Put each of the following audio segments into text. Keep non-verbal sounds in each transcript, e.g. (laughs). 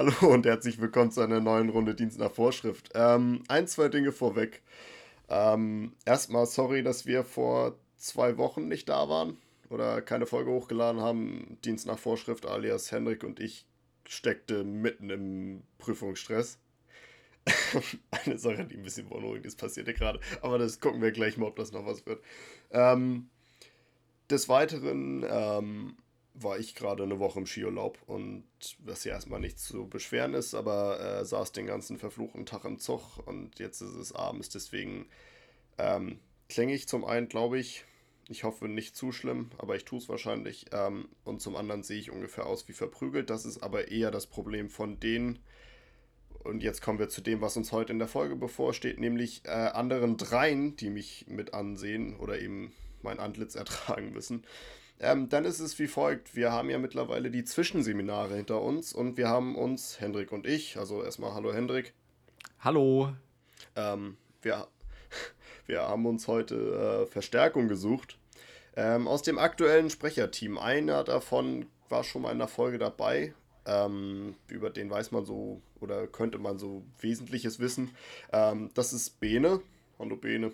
Hallo und herzlich willkommen zu einer neuen Runde Dienst nach Vorschrift. Ähm, ein, zwei Dinge vorweg. Ähm, erstmal sorry, dass wir vor zwei Wochen nicht da waren oder keine Folge hochgeladen haben. Dienst nach Vorschrift alias Henrik und ich steckte mitten im Prüfungsstress. (laughs) Eine Sache, die ein bisschen beunruhigend ist, passierte gerade. Aber das gucken wir gleich mal, ob das noch was wird. Ähm, des Weiteren ähm, war ich gerade eine Woche im Skiurlaub und was ja erstmal nicht zu beschweren ist, aber äh, saß den ganzen verfluchten Tag im Zug und jetzt ist es abends, deswegen ähm, klinge ich zum einen, glaube ich, ich hoffe nicht zu schlimm, aber ich tue es wahrscheinlich. Ähm, und zum anderen sehe ich ungefähr aus wie verprügelt. Das ist aber eher das Problem von denen. Und jetzt kommen wir zu dem, was uns heute in der Folge bevorsteht, nämlich äh, anderen dreien, die mich mit ansehen oder eben mein Antlitz (laughs) ertragen müssen. Ähm, dann ist es wie folgt: Wir haben ja mittlerweile die Zwischenseminare hinter uns und wir haben uns, Hendrik und ich, also erstmal Hallo Hendrik. Hallo. Ähm, wir, (laughs) wir haben uns heute äh, Verstärkung gesucht ähm, aus dem aktuellen Sprecherteam. Einer davon war schon mal in der Folge dabei. Ähm, über den weiß man so oder könnte man so Wesentliches wissen. Ähm, das ist Bene. Hallo Bene.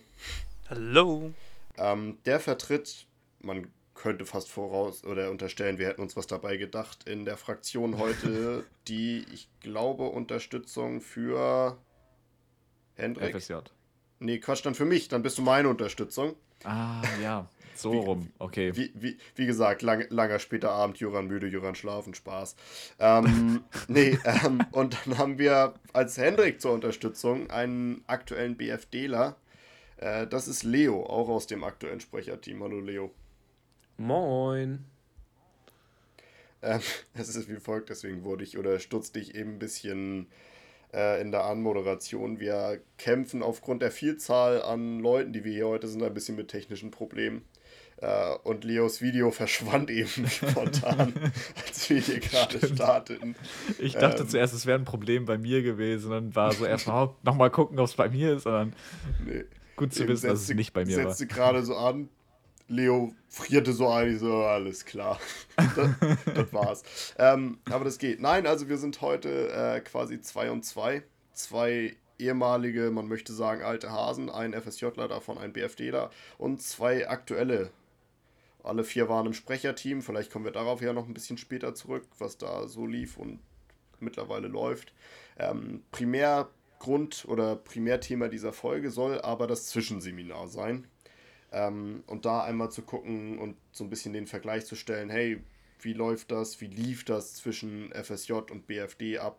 Hallo. Ähm, der vertritt, man könnte fast voraus oder unterstellen, wir hätten uns was dabei gedacht, in der Fraktion heute (laughs) die, ich glaube, Unterstützung für Hendrik. FSJ. Nee, Quatsch, dann für mich, dann bist du meine Unterstützung. Ah, ja. (laughs) So wie, rum, okay. Wie, wie, wie gesagt, lang, langer später Abend, Juran müde, Juran schlafen, Spaß. Ähm, (laughs) nee, ähm, und dann haben wir als Hendrik zur Unterstützung einen aktuellen BFDler. Äh, das ist Leo, auch aus dem aktuellen Sprecherteam. Hallo Leo. Moin. Ähm, (laughs) es ist wie folgt, deswegen wurde ich oder stutzte ich eben ein bisschen äh, in der Anmoderation. Wir kämpfen aufgrund der Vielzahl an Leuten, die wir hier heute sind, ein bisschen mit technischen Problemen. Uh, und Leos Video (laughs) verschwand eben (laughs) spontan, als wir hier gerade starteten. Ich dachte ähm, zuerst, es wäre ein Problem bei mir gewesen und war so erstmal nochmal gucken, ob es bei mir ist, sondern nee. gut zu wissen, dass es nicht bei mir setzte war. Setzte gerade so an, Leo frierte so ein, ich so, alles klar. (laughs) das, das, war's. Ähm, aber das geht. Nein, also wir sind heute äh, quasi zwei und zwei. Zwei ehemalige, man möchte sagen, alte Hasen, ein FSJler, davon ein BFDler und zwei aktuelle alle vier waren im Sprecherteam. Vielleicht kommen wir darauf ja noch ein bisschen später zurück, was da so lief und mittlerweile läuft. Ähm, Primärgrund oder Primärthema dieser Folge soll aber das Zwischenseminar sein. Ähm, und da einmal zu gucken und so ein bisschen den Vergleich zu stellen, hey, wie läuft das, wie lief das zwischen FSJ und BFD ab,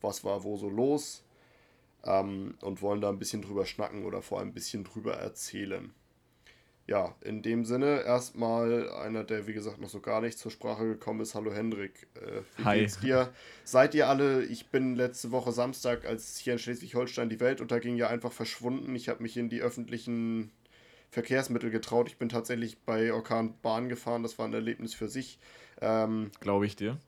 was war wo so los ähm, und wollen da ein bisschen drüber schnacken oder vor allem ein bisschen drüber erzählen ja, in dem Sinne erstmal einer, der wie gesagt noch so gar nicht zur Sprache gekommen ist. Hallo Hendrik, äh, wie Hi. geht's dir? Seid ihr alle, ich bin letzte Woche Samstag, als hier in Schleswig-Holstein die Welt unterging, ja einfach verschwunden. Ich habe mich in die öffentlichen Verkehrsmittel getraut. Ich bin tatsächlich bei Orkan Bahn gefahren, das war ein Erlebnis für sich. Ähm, Glaube ich dir.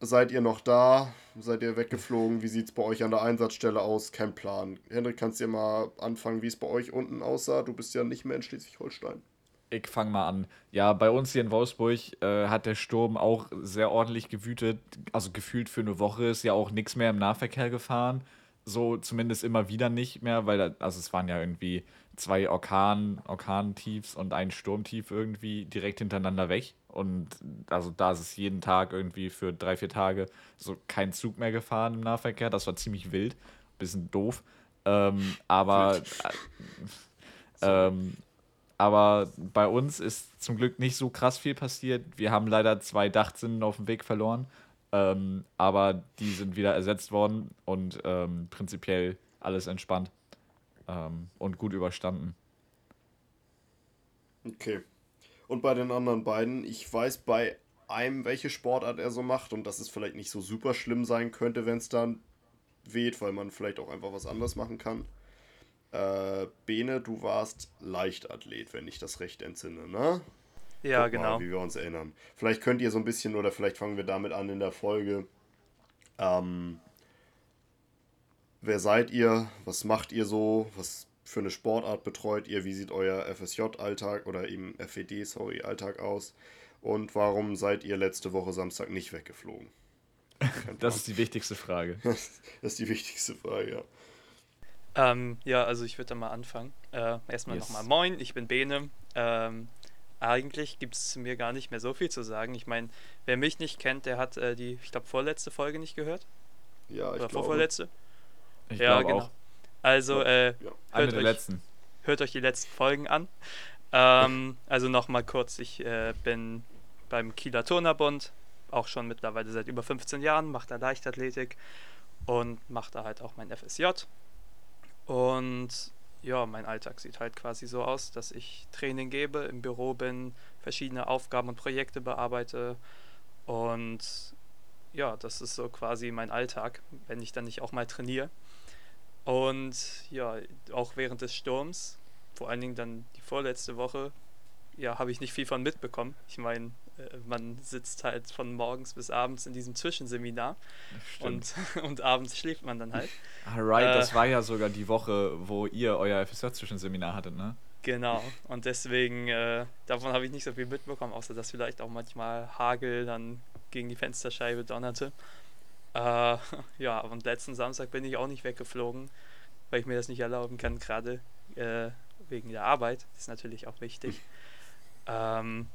Seid ihr noch da? Seid ihr weggeflogen? Wie sieht es bei euch an der Einsatzstelle aus? Kein Plan. Hendrik, kannst du dir mal anfangen, wie es bei euch unten aussah? Du bist ja nicht mehr in Schleswig-Holstein. Ich fange mal an. Ja, bei uns hier in Wolfsburg äh, hat der Sturm auch sehr ordentlich gewütet. Also gefühlt für eine Woche ist ja auch nichts mehr im Nahverkehr gefahren. So zumindest immer wieder nicht mehr, weil da, also es waren ja irgendwie zwei Orkan, Orkantiefs und ein Sturmtief irgendwie direkt hintereinander weg. Und also da ist es jeden Tag irgendwie für drei, vier Tage so kein Zug mehr gefahren im Nahverkehr. Das war ziemlich wild. Bisschen doof. Ähm, aber, äh, ähm, aber bei uns ist zum Glück nicht so krass viel passiert. Wir haben leider zwei Dachzinnen auf dem Weg verloren. Ähm, aber die sind wieder ersetzt worden und ähm, prinzipiell alles entspannt ähm, und gut überstanden. Okay. Und bei den anderen beiden, ich weiß bei einem, welche Sportart er so macht und dass es vielleicht nicht so super schlimm sein könnte, wenn es dann weht, weil man vielleicht auch einfach was anderes machen kann. Äh, Bene, du warst Leichtathlet, wenn ich das recht entsinne, ne? Ja, Guck genau. Mal, wie wir uns erinnern. Vielleicht könnt ihr so ein bisschen, oder vielleicht fangen wir damit an in der Folge. Ähm, wer seid ihr? Was macht ihr so? Was für eine Sportart betreut ihr? Wie sieht euer FSJ-Alltag oder eben FED, sorry, Alltag aus? Und warum seid ihr letzte Woche Samstag nicht weggeflogen? (laughs) Das ist die wichtigste Frage. (laughs) das ist die wichtigste Frage, ja. Ähm, ja, also ich würde dann mal anfangen. Äh, erstmal Yes. nochmal Moin, ich bin Bene. Ähm, eigentlich gibt es zu mir gar nicht mehr so viel zu sagen. Ich meine, wer mich nicht kennt, der hat äh, die, ich glaube, vorletzte Folge nicht gehört. Ja, ich Oder glaube. vorvorletzte. Ich Ja, glaube genau. auch. Also, äh, Ja. Hört euch, letzten. hört euch die letzten Folgen an. Ähm, also nochmal kurz, ich äh, bin beim Kieler Turnerbund, auch schon mittlerweile seit über 15 Jahren, mache da Leichtathletik und mache da halt auch mein FSJ. Und ja, mein Alltag sieht halt quasi so aus, dass ich Training gebe, im Büro bin, verschiedene Aufgaben und Projekte bearbeite und ja, das ist so quasi mein Alltag, wenn ich dann nicht auch mal trainiere. Und ja, auch während des Sturms, vor allen Dingen dann die vorletzte Woche, ja, habe ich nicht viel von mitbekommen. Ich meine, man sitzt halt von morgens bis abends in diesem Zwischenseminar Stimmt. und, (laughs) und abends schläft man dann halt. Alright, äh, das war ja sogar die Woche, wo ihr euer FSJ-Zwischenseminar hattet, ne? Genau. Und deswegen, äh, davon habe ich nicht so viel mitbekommen, außer dass vielleicht auch manchmal Hagel dann gegen die Fensterscheibe donnerte. Äh, (laughs) ja, und letzten Samstag bin ich auch nicht weggeflogen, weil ich mir das nicht erlauben kann, gerade äh, wegen der Arbeit. Das ist natürlich auch wichtig. Ähm,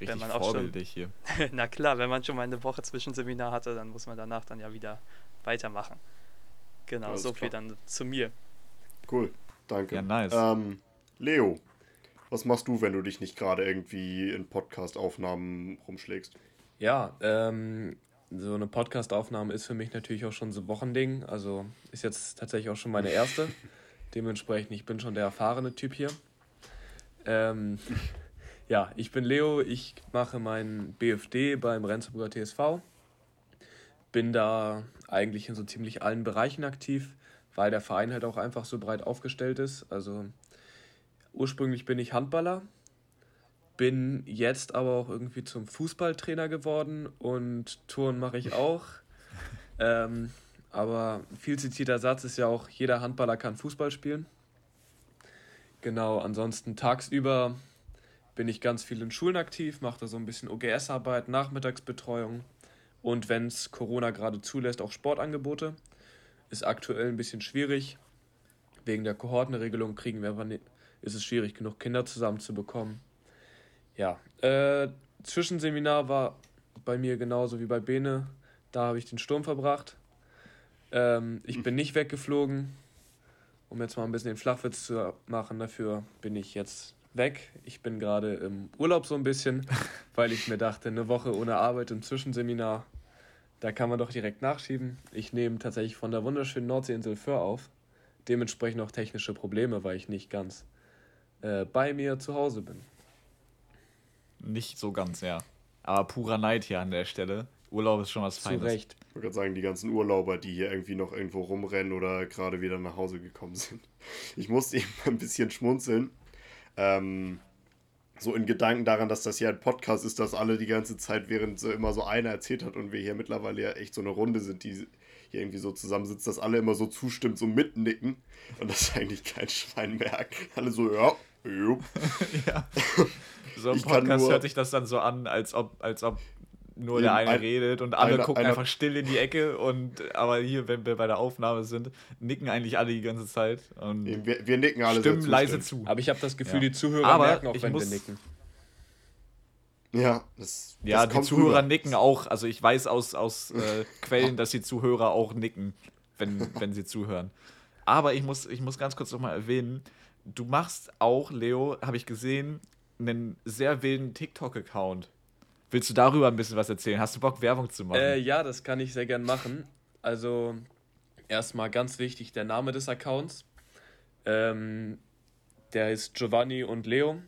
Richtig man auch schon- hier. (laughs) na klar, wenn man schon mal eine Woche Zwischenseminar hatte, dann muss man danach dann ja wieder weitermachen. Genau, Alles so viel klar. dann zu mir. Cool, danke. Ja, nice. Ähm, Leo, was machst du, wenn du dich nicht gerade irgendwie in Podcast-Aufnahmen rumschlägst? Ja, ähm, so eine Podcast-Aufnahme ist für mich natürlich auch schon so ein Wochending. Also ist jetzt tatsächlich auch schon meine erste. (laughs) Dementsprechend, ich bin schon der erfahrene Typ hier. Ähm, (laughs) ja, ich bin Leo, ich mache meinen BFD beim Rendsburger TSV. Bin da eigentlich in so ziemlich allen Bereichen aktiv, weil der Verein halt auch einfach so breit aufgestellt ist. Also ursprünglich bin ich Handballer, bin jetzt aber auch irgendwie zum Fußballtrainer geworden und Touren mache ich auch. (laughs) ähm, aber viel zitierter Satz ist ja auch, jeder Handballer kann Fußball spielen. Genau, ansonsten tagsüber bin ich ganz viel in Schulen aktiv, mache da so ein bisschen OGS-Arbeit, Nachmittagsbetreuung und wenn es Corona gerade zulässt, auch Sportangebote. Ist aktuell ein bisschen schwierig. Wegen der Kohortenregelung kriegen wir aber ni- ist es schwierig genug, Kinder zusammenzubekommen. Ja, äh, Zwischenseminar war bei mir genauso wie bei Bene. Da habe ich den Sturm verbracht. Ähm, ich bin nicht weggeflogen. Um jetzt mal ein bisschen den Flachwitz zu machen, dafür bin ich jetzt weg. Ich bin gerade im Urlaub so ein bisschen, (laughs) weil ich mir dachte, eine Woche ohne Arbeit im Zwischenseminar, da kann man doch direkt nachschieben. Ich nehme tatsächlich von der wunderschönen Nordseeinsel Föhr auf. Dementsprechend auch technische Probleme, weil ich nicht ganz äh, bei mir zu Hause bin. Nicht so ganz, ja. Aber purer Neid hier an der Stelle. Urlaub ist schon was Zu Feines. Recht. Ich wollte gerade sagen, die ganzen Urlauber, die hier irgendwie noch irgendwo rumrennen oder gerade wieder nach Hause gekommen sind. Ich musste eben ein bisschen schmunzeln. Ähm, so in Gedanken daran, dass das hier ein Podcast ist, dass alle die ganze Zeit, während so immer so einer erzählt hat und wir hier mittlerweile ja echt so eine Runde sind, die hier irgendwie so zusammensitzt, dass alle immer so zustimmt, so mitnicken und das eigentlich kein Schwein merkt. Alle so, ja, jupp. (laughs) ja. (laughs) So kann Podcast nur- hört sich das dann so an, als ob, als ob nur Eben der eine ein- redet und alle einer- gucken einer- einfach still in die Ecke und aber hier, wenn wir bei der Aufnahme sind, nicken eigentlich alle die ganze Zeit und Wir, wir nicken alle stimmen leise zustimmend. zu. Aber ich habe das Gefühl, Ja. die Zuhörer Aber merken auch, ich wenn muss- wir nicken. Ja, das, Ja, das die kommt Zuhörer rüber. nicken auch. Also ich weiß aus, aus (laughs) äh, Quellen, dass die Zuhörer auch nicken, wenn, wenn sie zuhören. Aber ich muss, ich muss ganz kurz nochmal erwähnen, du machst auch, Leo, habe ich gesehen, einen sehr wilden TikTok-Account. Willst du darüber ein bisschen was erzählen? Hast du Bock, Werbung zu machen? Äh, ja, das kann ich sehr gern machen. Also, erstmal ganz wichtig, der Name des Accounts. Ähm, der ist Giovanni und Leo.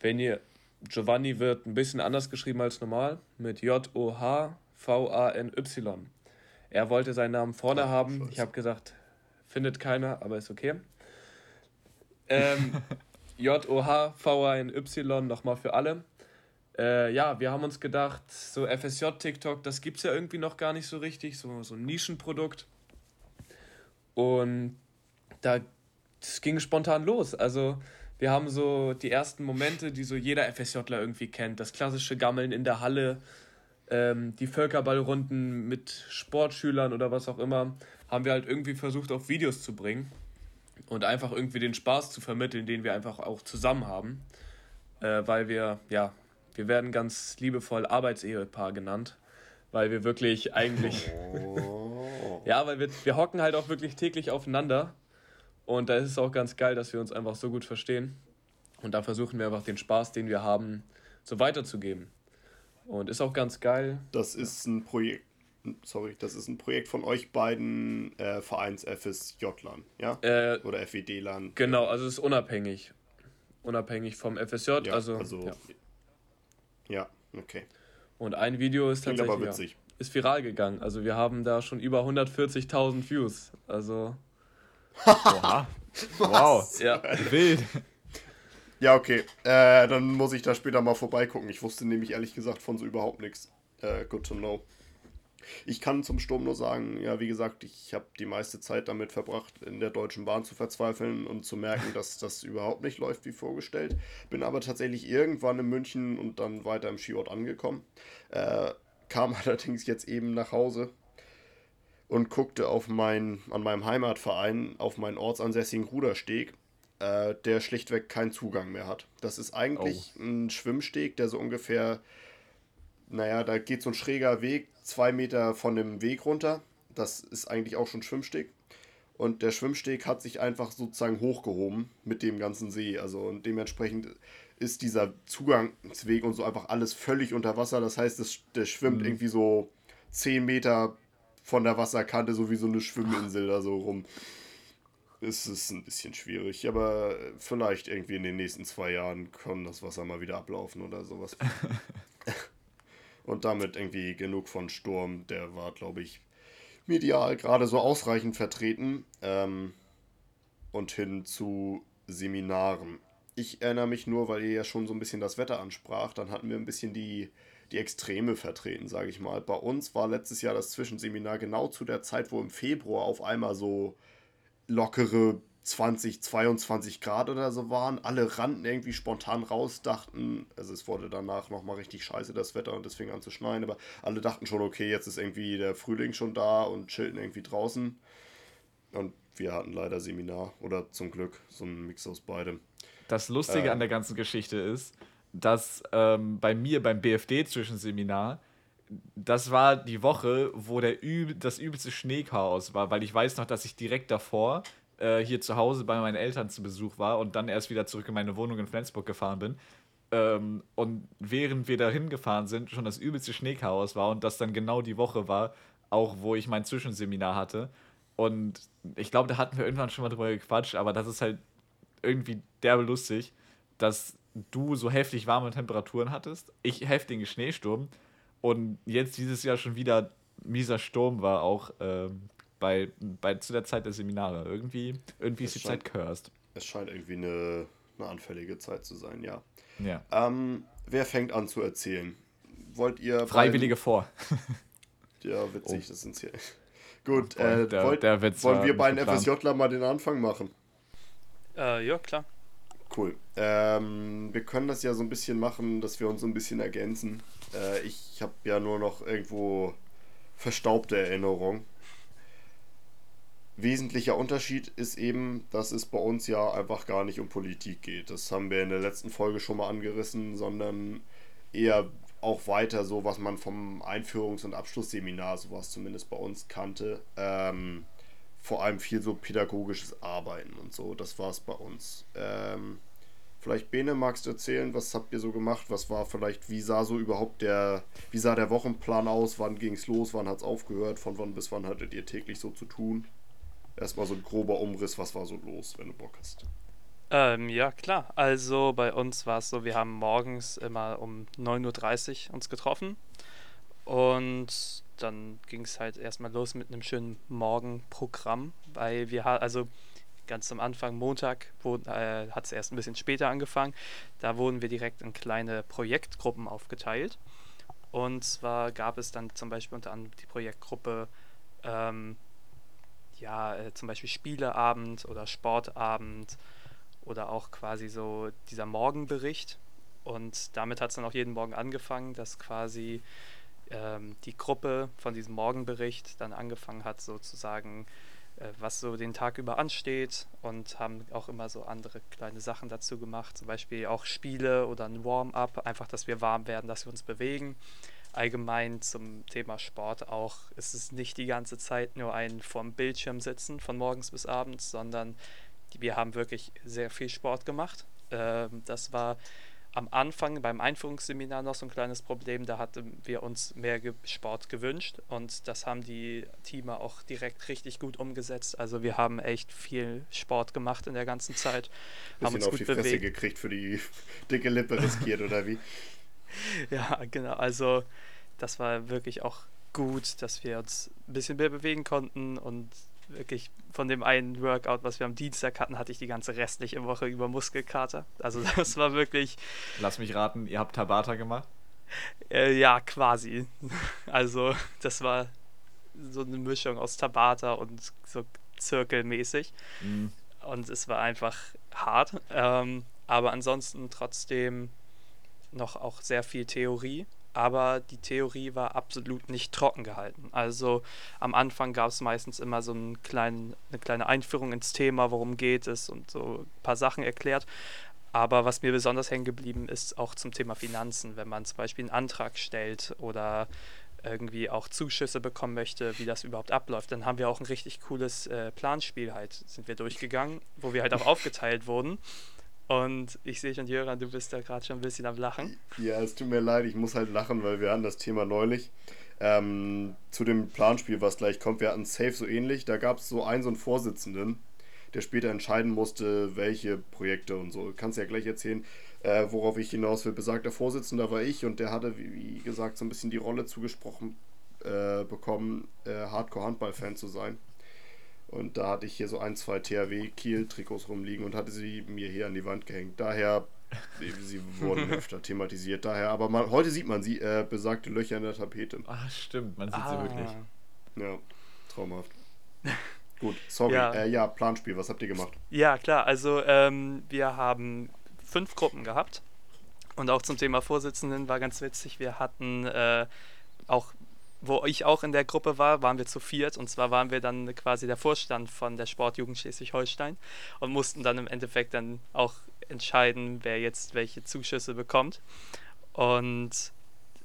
Wenn ihr, Giovanni wird ein bisschen anders geschrieben als normal, mit J-O-H-V-A-N-Y. Er wollte seinen Namen vorne Ach, haben. Scheiße. Ich habe gesagt, findet keiner, aber ist okay. Ähm, (laughs) J-O-H-V-A-N-Y nochmal für alle. Äh, ja, wir haben uns gedacht, so FSJ-TikTok, das gibt es ja irgendwie noch gar nicht so richtig, so, so ein Nischenprodukt. Und da ging spontan los. Also wir haben so die ersten Momente, die so jeder FSJler irgendwie kennt. Das klassische Gammeln in der Halle, ähm, die Völkerballrunden mit Sportschülern oder was auch immer, haben wir halt irgendwie versucht, auf Videos zu bringen und einfach irgendwie den Spaß zu vermitteln, den wir einfach auch zusammen haben. Äh, weil wir, ja, wir werden ganz liebevoll Arbeitsehepaar genannt, weil wir wirklich eigentlich. Oh. ja, weil wir, wir hocken halt auch wirklich täglich aufeinander. Und da ist es auch ganz geil, dass wir uns einfach so gut verstehen. Und da versuchen wir einfach den Spaß, den wir haben, so weiterzugeben. Und ist auch ganz geil. Das ist ein Projekt, sorry, das ist ein Projekt von euch beiden äh, Vereins FSJ-Lern, ja? Äh, Oder FED-Lern. Genau, also es ist unabhängig. Unabhängig vom FSJ. Ja, also, also ja. Ja. okay. Und ein Video ist Klingt tatsächlich aber witzig. Ja, ist viral gegangen. Also wir haben da schon über 140.000 Views. Also. Oha. (laughs) wow. Ja. Wild. Ja, okay. Äh, dann muss ich da später mal vorbeigucken. Ich wusste nämlich ehrlich gesagt von so überhaupt nichts. Äh, good to know. Ich kann zum Sturm nur sagen, ja, wie gesagt, ich habe die meiste Zeit damit verbracht, in der Deutschen Bahn zu verzweifeln und zu merken, dass das überhaupt nicht läuft wie vorgestellt. Bin aber tatsächlich irgendwann in München und dann weiter im Skiort angekommen. Äh, kam (laughs) allerdings jetzt eben nach Hause und guckte auf mein, an meinem Heimatverein auf meinen ortsansässigen Rudersteg äh, der schlichtweg keinen Zugang mehr hat. Das ist eigentlich oh. ein Schwimmsteg, der so ungefähr, naja, da geht so ein schräger Weg, zwei Meter von dem Weg runter. Das ist eigentlich auch schon Schwimmsteg. Und der Schwimmsteg hat sich einfach sozusagen hochgehoben mit dem ganzen See. Also und dementsprechend ist dieser Zugangsweg und so einfach alles völlig unter Wasser. Das heißt, das, der schwimmt mhm. irgendwie so 10 Meter von der Wasserkante, so wie so eine Schwimminsel da so rum ist es ein bisschen schwierig, aber vielleicht irgendwie in den nächsten zwei Jahren kann das Wasser mal wieder ablaufen oder sowas. (laughs) Und damit irgendwie genug von Sturm, der war, glaube ich, medial gerade so ausreichend vertreten. Ähm, und hin zu Seminaren. Ich erinnere mich nur, weil ihr ja schon so ein bisschen das Wetter ansprach, dann hatten wir ein bisschen die, die Extreme vertreten, sage ich mal. Bei uns war letztes Jahr das Zwischenseminar genau zu der Zeit, wo im Februar auf einmal so lockere 20, 22 Grad oder so waren. Alle rannten irgendwie spontan raus, dachten, also es wurde danach nochmal richtig scheiße das Wetter und es fing an zu schneien, aber alle dachten schon, okay, jetzt ist irgendwie der Frühling schon da und chillten irgendwie draußen. Und wir hatten leider Seminar oder zum Glück so ein Mix aus beidem. Das Lustige äh, an der ganzen Geschichte ist, dass ähm, bei mir beim BFD-Zwischenseminar das war die Woche, wo der üb das übelste Schneechaos war, weil ich weiß noch, dass ich direkt davor äh, hier zu Hause bei meinen Eltern zu Besuch war und dann erst wieder zurück in meine Wohnung in Flensburg gefahren bin. Ähm, und während wir dahin gefahren sind, schon das übelste Schneechaos war und das dann genau die Woche war, auch wo ich mein Zwischenseminar hatte. Und ich glaube, da hatten wir irgendwann schon mal drüber gequatscht, aber das ist halt irgendwie derbe lustig, dass du so heftig warme Temperaturen hattest, ich heftigen Schneesturm und jetzt dieses Jahr schon wieder mieser Sturm war auch ähm, bei, bei, zu der Zeit der Seminare. Irgendwie, irgendwie ist die scheint, Zeit cursed. Es scheint irgendwie eine, eine anfällige Zeit zu sein, ja. ja. Ähm, wer fängt an zu erzählen? Wollt ihr. Freiwillige beiden... vor. (laughs) ja, witzig, oh. das sind hier. (laughs) Gut, äh, der, wollt, der wollen wir beiden FSJler mal den Anfang machen? Äh, ja, klar. Cool. Ähm, wir können das ja so ein bisschen machen, dass wir uns so ein bisschen ergänzen. Äh, ich habe ja nur noch irgendwo verstaubte Erinnerungen. Wesentlicher Unterschied ist eben, dass es bei uns ja einfach gar nicht um Politik geht. Das haben wir in der letzten Folge schon mal angerissen, sondern eher auch weiter so, was man vom Einführungs- und Abschlussseminar, sowas zumindest bei uns kannte. Ähm, vor allem viel so pädagogisches Arbeiten und so. Das war es bei uns. Ähm, Vielleicht Bene, magst du erzählen, was habt ihr so gemacht? Was war vielleicht, wie sah so überhaupt der, wie sah der Wochenplan aus? Wann ging es los? Wann hat es aufgehört? Von wann bis wann hattet ihr täglich so zu tun? Erstmal so ein grober Umriss, was war so los, wenn du Bock hast? Ähm, ja, klar. Also bei uns war es so, wir haben morgens immer um 9.30 Uhr uns getroffen. Und dann ging es halt erstmal los mit einem schönen Morgenprogramm, weil wir also ganz am Anfang, Montag, äh, hat es erst ein bisschen später angefangen. Da wurden wir direkt in kleine Projektgruppen aufgeteilt. Und zwar gab es dann zum Beispiel unter anderem die Projektgruppe, ähm, ja, äh, zum Beispiel Spieleabend oder Sportabend oder auch quasi so dieser Morgenbericht. Und damit hat es dann auch jeden Morgen angefangen, dass quasi ähm, die Gruppe von diesem Morgenbericht dann angefangen hat, sozusagen, äh, was so den Tag über ansteht und haben auch immer so andere kleine Sachen dazu gemacht, zum Beispiel auch Spiele oder ein Warm-up, einfach, dass wir warm werden, dass wir uns bewegen. Allgemein zum Thema Sport auch ist es nicht die ganze Zeit nur ein vorm Bildschirm sitzen, von morgens bis abends, sondern wir haben wirklich sehr viel Sport gemacht. Ähm, das war am Anfang beim Einführungsseminar noch so ein kleines Problem. Da hatten wir uns mehr Sport gewünscht und das haben die Teamer auch direkt richtig gut umgesetzt. Also wir haben echt viel Sport gemacht in der ganzen Zeit. Bisschen haben uns auf gut die Fresse bewegt. gekriegt für die (laughs) dicke Lippe riskiert oder wie? (laughs) ja, genau. Also das war wirklich auch gut, dass wir uns ein bisschen mehr bewegen konnten und wirklich von dem einen Workout, was wir am Dienstag hatten, hatte ich die ganze restliche Woche über Muskelkater. Also (laughs) das war wirklich. Lass mich raten, ihr habt Tabata gemacht? Äh, ja, quasi. (laughs) Also das war so eine Mischung aus Tabata und so zirkelmäßig. Mhm. Und es war einfach hart. Ähm, aber ansonsten trotzdem noch auch sehr viel Theorie aber die Theorie war absolut nicht trocken gehalten. Also am Anfang gab es meistens immer so einen kleinen, eine kleine Einführung ins Thema, worum geht es und so ein paar Sachen erklärt. Aber was mir besonders hängen geblieben ist, auch zum Thema Finanzen, wenn man zum Beispiel einen Antrag stellt oder irgendwie auch Zuschüsse bekommen möchte, wie das überhaupt abläuft, dann haben wir auch ein richtig cooles äh, Planspiel halt, sind wir durchgegangen, wo wir halt auch aufgeteilt wurden. Und ich sehe schon, Jöran, du bist da gerade schon ein bisschen am Lachen. Ja, es tut mir leid, ich muss halt lachen, weil wir hatten das Thema neulich. Ähm, zu dem Planspiel, was gleich kommt, wir hatten Safe so ähnlich. Da gab es so einen, so einen Vorsitzenden, der später entscheiden musste, welche Projekte und so. Kannst ja gleich erzählen, äh, worauf ich hinaus will. Besagter Vorsitzender war ich und der hatte, wie, gesagt, so ein bisschen die Rolle zugesprochen äh, bekommen, äh, Hardcore-Handball-Fan zu sein. Und da hatte ich hier so ein, zwei THW-Kiel-Trikots rumliegen und hatte sie mir hier an die Wand gehängt. Daher, sie wurden (laughs) öfter thematisiert. Daher, aber man, heute sieht man sie, äh, besagte Löcher in der Tapete. Ah, stimmt, man sieht ah. sie wirklich. Ja, traumhaft. Gut, sorry. Ja. Äh, ja, Planspiel, was habt ihr gemacht? Ja, klar, also ähm, wir haben fünf Gruppen gehabt. Und auch zum Thema Vorsitzenden war ganz witzig. Wir hatten äh, auch wo ich auch in der Gruppe war, waren wir zu viert. Und zwar waren wir dann quasi der Vorstand von der Sportjugend Schleswig-Holstein und mussten dann im Endeffekt dann auch entscheiden, wer jetzt welche Zuschüsse bekommt. Und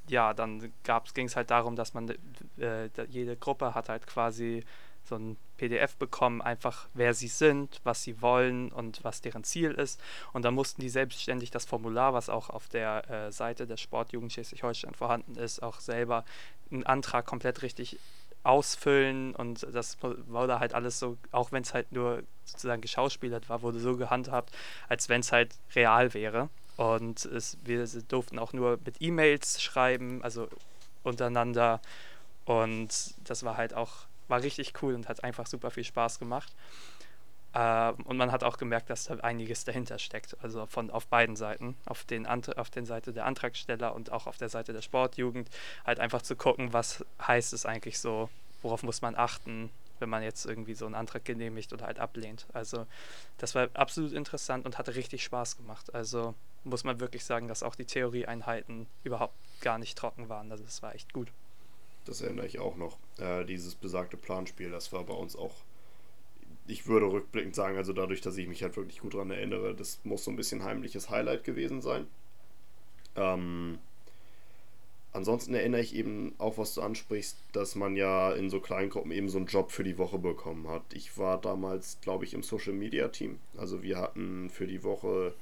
ja, dann ging es halt darum, dass man, äh, jede Gruppe hat halt quasi so ein PDF bekommen, einfach wer sie sind, was sie wollen und was deren Ziel ist. Und dann mussten die selbstständig das Formular, was auch auf der äh, Seite der Sportjugend Schleswig-Holstein vorhanden ist, auch selber einen Antrag komplett richtig ausfüllen und das wurde halt alles so, auch wenn es halt nur sozusagen geschauspielert war, wurde so gehandhabt, als wenn es halt real wäre. Und es, wir durften auch nur mit E-Mails schreiben, also untereinander. Und das war halt auch, war richtig cool und hat einfach super viel Spaß gemacht. Ähm, und man hat auch gemerkt, dass da einiges dahinter steckt. Also von auf beiden Seiten, auf den auf den Seite der Antragsteller und auch auf der Seite der Sportjugend, halt einfach zu gucken, was heißt es eigentlich so, worauf muss man achten, wenn man jetzt irgendwie so einen Antrag genehmigt oder halt ablehnt. Also das war absolut interessant und hatte richtig Spaß gemacht. Also muss man wirklich sagen, dass auch die Theorieeinheiten überhaupt gar nicht trocken waren. Also es war echt gut. Das erinnere ich auch noch. Äh, dieses besagte Planspiel, das war bei uns auch ich würde rückblickend sagen, also dadurch, dass ich mich halt wirklich gut daran erinnere, das muss so ein bisschen heimliches Highlight gewesen sein. Ähm, ansonsten erinnere ich eben auch, was du ansprichst, dass man ja in so kleinen Gruppen eben so einen Job für die Woche bekommen hat. Ich war damals, glaube ich, im Social Media Team. Also wir hatten für die Woche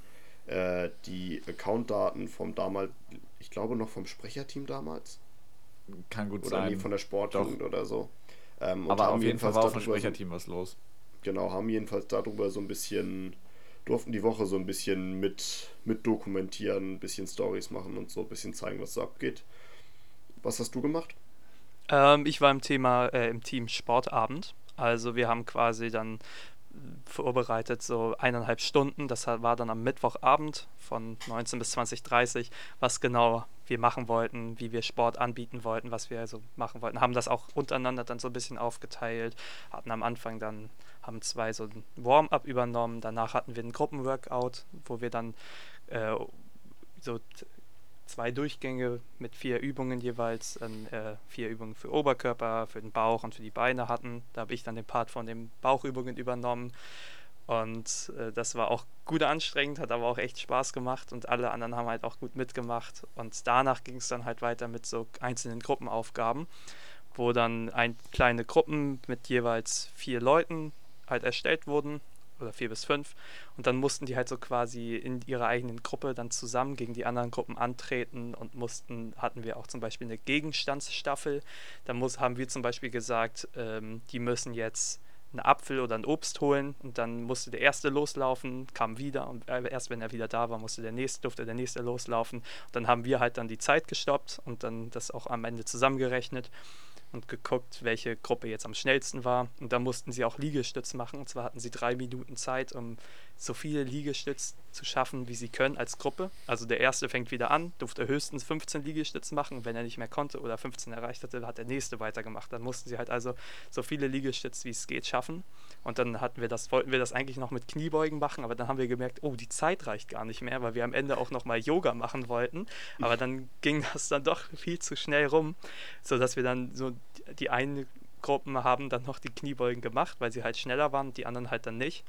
äh, die Account-Daten vom damals, ich glaube noch vom Sprecherteam damals. Kann gut oder sein. Oder von der Sportjugend oder so. Ähm, Aber auf jeden Fall war auch vom Sprecherteam was los genau, haben jedenfalls darüber so ein bisschen, durften die Woche so ein bisschen mit, mit dokumentieren, ein bisschen Stories machen und so ein bisschen zeigen, was so abgeht. Was hast du gemacht? Ähm, ich war im Thema, äh, im Team Sportabend. Also wir haben quasi dann vorbereitet, so eineinhalb Stunden. Das war dann am Mittwochabend von 19 bis 20.30 was genau wir machen wollten, wie wir Sport anbieten wollten, was wir also machen wollten. Haben das auch untereinander dann so ein bisschen aufgeteilt, hatten am Anfang dann haben zwei so ein Warm-up übernommen. Danach hatten wir einen Gruppenworkout, wo wir dann äh, so zwei Durchgänge mit vier Übungen jeweils, dann, äh, vier Übungen für Oberkörper, für den Bauch und für die Beine hatten. Da habe ich dann den Part von den Bauchübungen übernommen. Und äh, das war auch gut anstrengend, hat aber auch echt Spaß gemacht und alle anderen haben halt auch gut mitgemacht. Und danach ging es dann halt weiter mit so einzelnen Gruppenaufgaben, wo dann ein, kleine Gruppen mit jeweils vier Leuten halt erstellt wurden oder vier bis fünf. Und dann mussten die halt so quasi in ihrer eigenen Gruppe dann zusammen gegen die anderen Gruppen antreten und mussten, hatten wir auch zum Beispiel eine Gegenstandsstaffel. Da muss, haben wir zum Beispiel gesagt, ähm, die müssen jetzt einen Apfel oder ein Obst holen und dann musste der erste loslaufen, kam wieder und äh, erst wenn er wieder da war, musste der nächste, durfte der nächste loslaufen. Und dann haben wir halt dann die Zeit gestoppt und dann das auch am Ende zusammengerechnet und geguckt, welche Gruppe jetzt am schnellsten war. Und dann mussten sie auch Liegestütz machen. Und zwar hatten sie drei Minuten Zeit, um so viele Liegestütz zu schaffen, wie sie können als Gruppe. Also der erste fängt wieder an, durfte höchstens 15 Liegestütz machen. Wenn er nicht mehr konnte oder 15 erreicht hatte, hat der nächste weitergemacht. Dann mussten sie halt also so viele Liegestütz, wie es geht, schaffen. Und dann hatten wir das, wollten wir das eigentlich noch mit Kniebeugen machen, aber dann haben wir gemerkt, oh, die Zeit reicht gar nicht mehr, weil wir am Ende auch nochmal Yoga machen wollten. Aber dann ging das dann doch viel zu schnell rum, sodass wir dann so die einen Gruppen haben dann noch die Kniebeugen gemacht, weil sie halt schneller waren, die anderen halt dann nicht.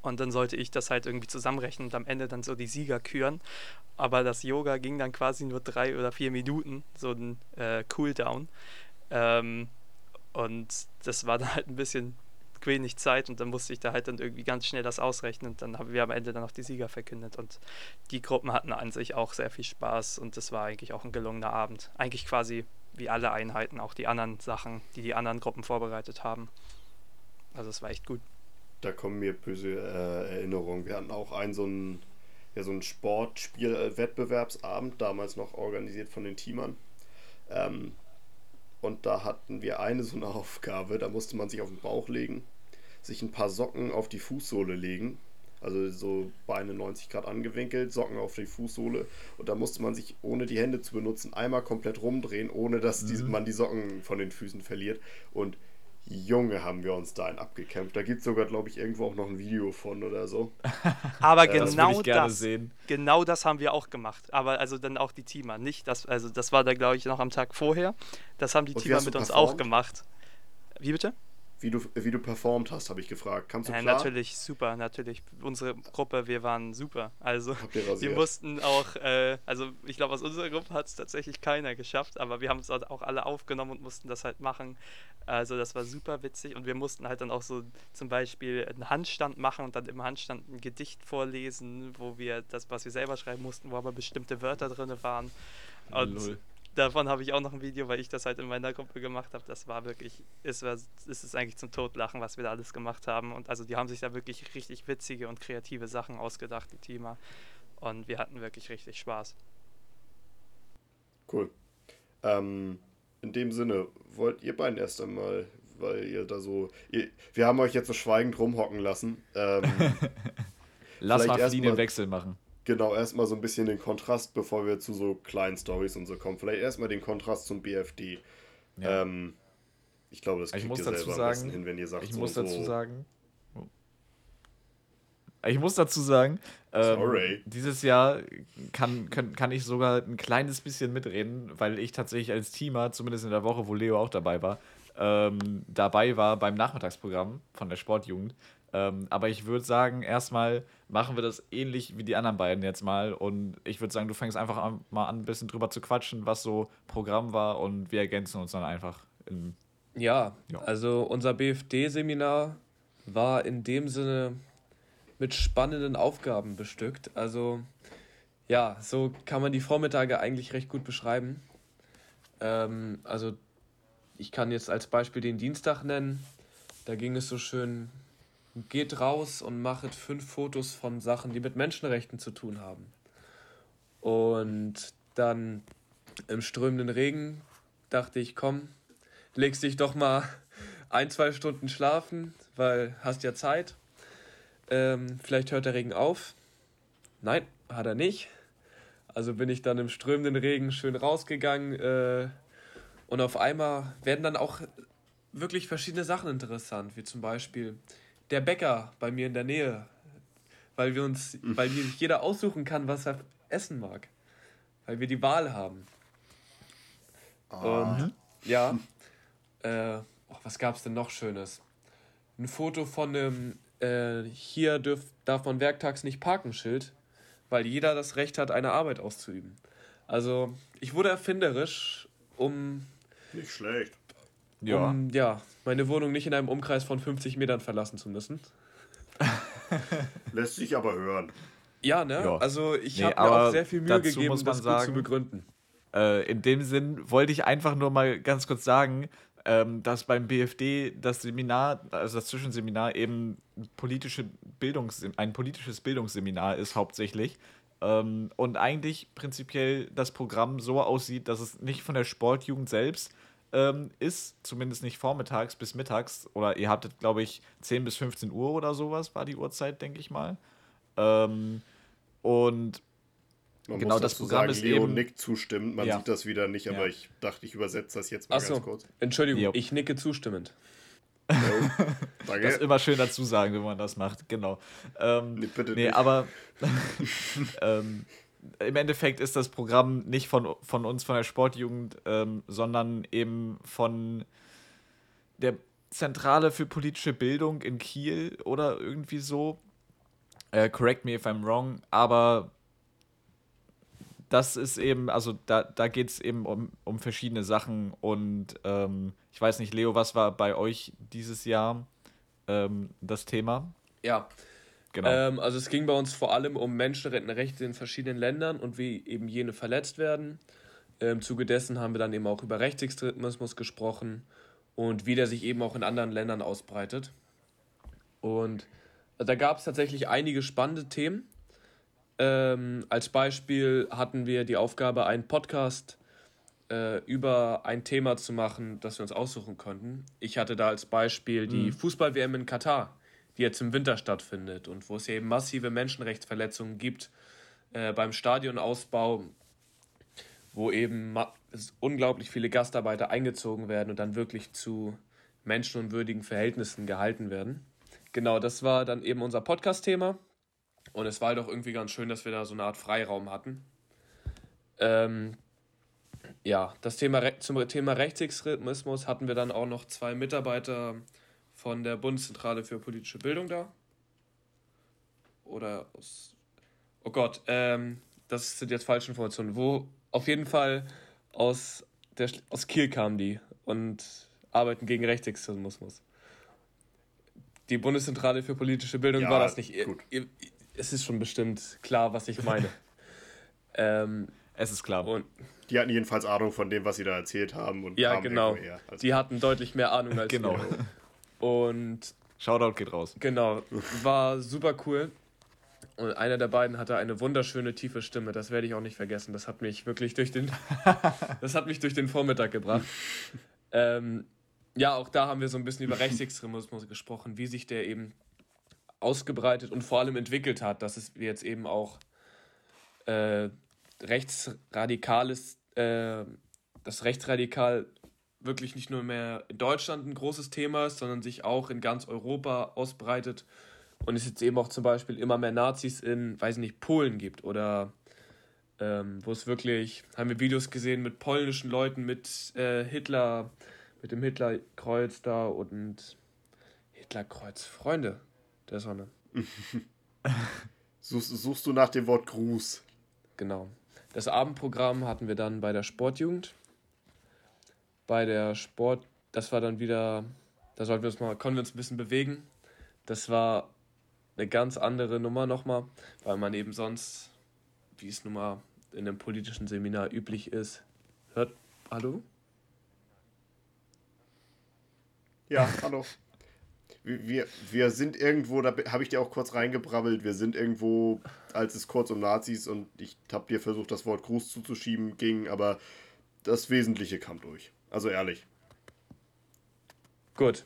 Und dann sollte ich das halt irgendwie zusammenrechnen und am Ende dann so die Sieger küren. Aber das Yoga ging dann quasi nur drei oder vier Minuten, so ein äh, Cooldown. Ähm, und das war dann halt ein bisschen wenig Zeit und dann musste ich da halt dann irgendwie ganz schnell das ausrechnen und dann haben wir am Ende dann auch die Sieger verkündet und die Gruppen hatten an sich auch sehr viel Spaß und das war eigentlich auch ein gelungener Abend. Eigentlich quasi wie alle Einheiten, auch die anderen Sachen, die die anderen Gruppen vorbereitet haben. Also es war echt gut. Da kommen mir böse äh, Erinnerungen. Wir hatten auch einen so einen, ja, so einen Sportspiel-Wettbewerbsabend, damals noch organisiert von den Teamern. Ähm, und da hatten wir eine so eine (laughs) Aufgabe, da musste man sich auf den Bauch legen, sich ein paar Socken auf die Fußsohle legen also so Beine 90 Grad angewinkelt, Socken auf die Fußsohle. Und da musste man sich, ohne die Hände zu benutzen, einmal komplett rumdrehen, ohne dass mhm. die, man die Socken von den Füßen verliert. Und Junge, haben wir uns da einen abgekämpft. Da gibt es sogar, glaube ich, irgendwo auch noch ein Video von oder so. (laughs) Aber äh, genau das, das genau das haben wir auch gemacht. Aber also dann auch die Teamer, nicht das, also das war da, glaube ich, noch am Tag vorher. Das haben die Und Teamer mit uns auch gemacht. Wie bitte? Wie du, wie du performt hast, habe ich gefragt. Kamst du ja, klar? Natürlich, super, natürlich. Unsere Gruppe, wir waren super. Also wir mussten auch, äh, also ich glaube, aus unserer Gruppe hat es tatsächlich keiner geschafft, aber wir haben es auch alle aufgenommen und mussten das halt machen. Also das war super witzig und wir mussten halt dann auch so zum Beispiel einen Handstand machen und dann im Handstand ein Gedicht vorlesen, wo wir das, was wir selber schreiben mussten, wo aber bestimmte Wörter drin waren. Und Lol davon habe ich auch noch ein Video, weil ich das halt in meiner Gruppe gemacht habe. Das war wirklich, es, war, es ist eigentlich zum Totlachen, was wir da alles gemacht haben. Und also die haben sich da wirklich richtig witzige und kreative Sachen ausgedacht, die Teamer. Und wir hatten wirklich richtig Spaß. Cool. Ähm, in dem Sinne, wollt ihr beiden erst einmal, weil ihr da so. Ihr, wir haben euch jetzt so schweigend rumhocken lassen. Ähm, (laughs) Lass mal den Wechsel machen. Genau, erstmal so ein bisschen den Kontrast, bevor wir zu so kleinen Stories und so kommen. Vielleicht erstmal den Kontrast zum BFD. Ja. Ähm, ich glaube, das kriegt ich muss ihr dazu sagen, hin, wenn ihr sagt, ich so muss dazu so. sagen. Ich muss dazu sagen, ähm, dieses Jahr kann, kann, kann ich sogar ein kleines bisschen mitreden, weil ich tatsächlich als Teamer, zumindest in der Woche, wo Leo auch dabei war, ähm, dabei war beim Nachmittagsprogramm von der Sportjugend. Ähm, aber ich würde sagen, erstmal machen wir das ähnlich wie die anderen beiden jetzt mal. Und ich würde sagen, du fängst einfach an, mal an, ein bisschen drüber zu quatschen, was so Programm war und wir ergänzen uns dann einfach. In, ja, ja, also unser BFD-Seminar war in dem Sinne mit spannenden Aufgaben bestückt. Also ja, so kann man die Vormittage eigentlich recht gut beschreiben. Ähm, also ich kann jetzt als Beispiel den Dienstag nennen. Da ging es so schön geht raus und macht fünf Fotos von Sachen, die mit Menschenrechten zu tun haben. Und dann im strömenden Regen dachte ich, komm, legst dich doch mal (laughs) ein, zwei Stunden schlafen, weil hast ja Zeit. Ähm, vielleicht hört der Regen auf. Nein, hat er nicht. Also bin ich dann im strömenden Regen schön rausgegangen äh, und auf einmal werden dann auch wirklich verschiedene Sachen interessant, wie zum Beispiel der Bäcker bei mir in der Nähe, weil wir uns, weil jeder aussuchen kann, was er essen mag. weil wir die Wahl haben. Und ja, äh, oh, was gab es denn noch Schönes? Ein Foto von einem äh, hier dürf, darf man werktags nicht parken Schild, weil jeder das Recht hat, eine Arbeit auszuüben. Also ich wurde erfinderisch, um, Nicht schlecht. Ja. um ja, meine Wohnung nicht in einem Umkreis von 50 Metern verlassen zu müssen. (laughs) Lässt sich aber hören. Ja, ne? Ja. Also ich Nee, habe mir auch sehr viel Mühe gegeben, muss man das gut zu sagen- begründen. Äh, in dem Sinn wollte ich einfach nur mal ganz kurz sagen, ähm, dass beim BFD das Seminar, also das Zwischenseminar eben politische Bildungs ein politisches Bildungsseminar ist hauptsächlich. Ähm, und eigentlich prinzipiell das Programm so aussieht, dass es nicht von der Sportjugend selbst ähm, ist, zumindest nicht vormittags bis mittags. Oder ihr hattet, glaube ich, 10 bis 15 Uhr oder sowas war die Uhrzeit, denke ich mal. Ähm, und Man Genau, muss das Programm sagen, ist Leo eben- nickt zustimmt. Man Ja. sieht das wieder nicht, aber Ja. ich dachte, ich übersetze das jetzt mal Achso, ganz kurz. Entschuldigung, Jo. ich nicke zustimmend. Das Danke. immer schön dazu sagen, wenn man das macht, genau. Ähm, Nee, bitte nee, nicht. aber (laughs) (laughs) ähm, im Endeffekt ist das Programm nicht von, von uns, von der Sportjugend, ähm, sondern eben von der Zentrale für politische Bildung in Kiel oder irgendwie so. Äh, correct me if I'm wrong, aber das ist eben, also da, da geht es eben um, um verschiedene Sachen und ähm, ich weiß nicht, Leo, was war bei euch dieses Jahr ähm, das Thema? Ja, Genau. Ähm, also es ging bei uns vor allem um Menschenrechte in verschiedenen Ländern und wie eben jene verletzt werden. Im Zuge dessen haben wir dann eben auch über Rechtsextremismus gesprochen und wie der sich eben auch in anderen Ländern ausbreitet. Und da gab es tatsächlich einige spannende Themen. Ähm, als Beispiel hatten wir die Aufgabe, einen Podcast äh, über ein Thema zu machen, das wir uns aussuchen konnten. Ich hatte da als Beispiel die Fußball-WM in Katar, die jetzt im Winter stattfindet und wo es ja eben massive Menschenrechtsverletzungen gibt äh, beim Stadionausbau, wo eben unglaublich viele Gastarbeiter eingezogen werden und dann wirklich zu menschenunwürdigen Verhältnissen gehalten werden. Genau, das war dann eben unser Podcast-Thema. Und es war halt auch irgendwie ganz schön, dass wir da so eine Art Freiraum hatten. Ähm, ja, das Thema zum Thema Rechtsextremismus hatten wir dann auch noch zwei Mitarbeiter von der Bundeszentrale für politische Bildung da. Oder aus. Oh Gott, ähm, das sind jetzt falsche Informationen. Wo auf jeden Fall aus, der, aus Kiel kamen die und arbeiten gegen Rechtsextremismus. Die Bundeszentrale für politische Bildung Ja, war das nicht. Gut. es ist schon bestimmt klar, was ich meine. (laughs) ähm, es ist klar. und Die hatten jedenfalls Ahnung von dem, was sie da erzählt haben. Und ja, genau. Also, Die hatten deutlich mehr Ahnung als (laughs) Genau. wir. Und Shoutout geht raus. genau, war super cool. Und einer der beiden hatte eine wunderschöne tiefe Stimme. Das werde ich auch nicht vergessen. Das hat mich wirklich durch den, (laughs) das hat mich durch den Vormittag gebracht. Ähm, ja, auch da haben wir so ein bisschen über Rechtsextremismus gesprochen, wie sich der eben ausgebreitet und vor allem entwickelt hat, dass es jetzt eben auch äh, rechtsradikales, äh, das rechtsradikal wirklich nicht nur mehr in Deutschland ein großes Thema ist, sondern sich auch in ganz Europa ausbreitet und es jetzt eben auch zum Beispiel immer mehr Nazis in, weiß ich nicht, Polen gibt oder ähm, wo es wirklich, haben wir Videos gesehen mit polnischen Leuten, mit äh, Hitler, mit dem Hitlerkreuz da und Hitlerkreuz, Freunde der Sonne. (laughs) suchst, suchst du nach dem Wort Gruß? Genau. Das Abendprogramm hatten wir dann bei der Sportjugend. Bei der Sport, das war dann wieder, da sollten wir uns mal, konnten wir uns ein bisschen bewegen. Das war eine ganz andere Nummer nochmal, weil man eben sonst, wie es nun mal in einem politischen Seminar üblich ist, hört, hallo? Ja, hallo. Wir, wir, sind irgendwo, da habe ich dir auch kurz reingebrabbelt, wir sind irgendwo, als es kurz um Nazis und ich habe dir versucht, das Wort Gruß zuzuschieben, ging, aber das Wesentliche kam durch. Also ehrlich. Gut.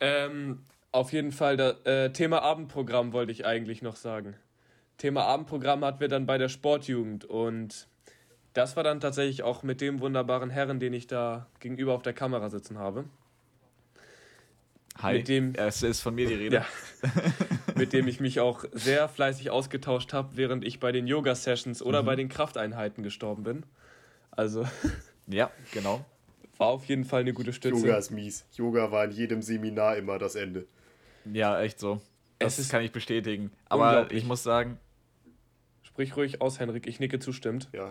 Ähm, auf jeden Fall, da, äh, Thema Abendprogramm wollte ich eigentlich noch sagen. Thema Abendprogramm hatten wir dann bei der Sportjugend und das war dann tatsächlich auch mit dem wunderbaren Herren, den ich da gegenüber auf der Kamera sitzen habe. Hi, mit dem, es ist von mir die Rede. Ja, (laughs) mit dem ich mich auch sehr fleißig ausgetauscht habe, während ich bei den Yoga-Sessions oder Mhm. bei den Krafteinheiten gestorben bin. Also Ja, genau. War auf jeden Fall eine gute Stütze. Yoga ist mies. Yoga war in jedem Seminar immer das Ende. Ja, echt so. Das Es ist kann ich bestätigen. Aber ich muss sagen, Sprich ruhig aus, Henrik. Ich nicke zustimmt. Ja,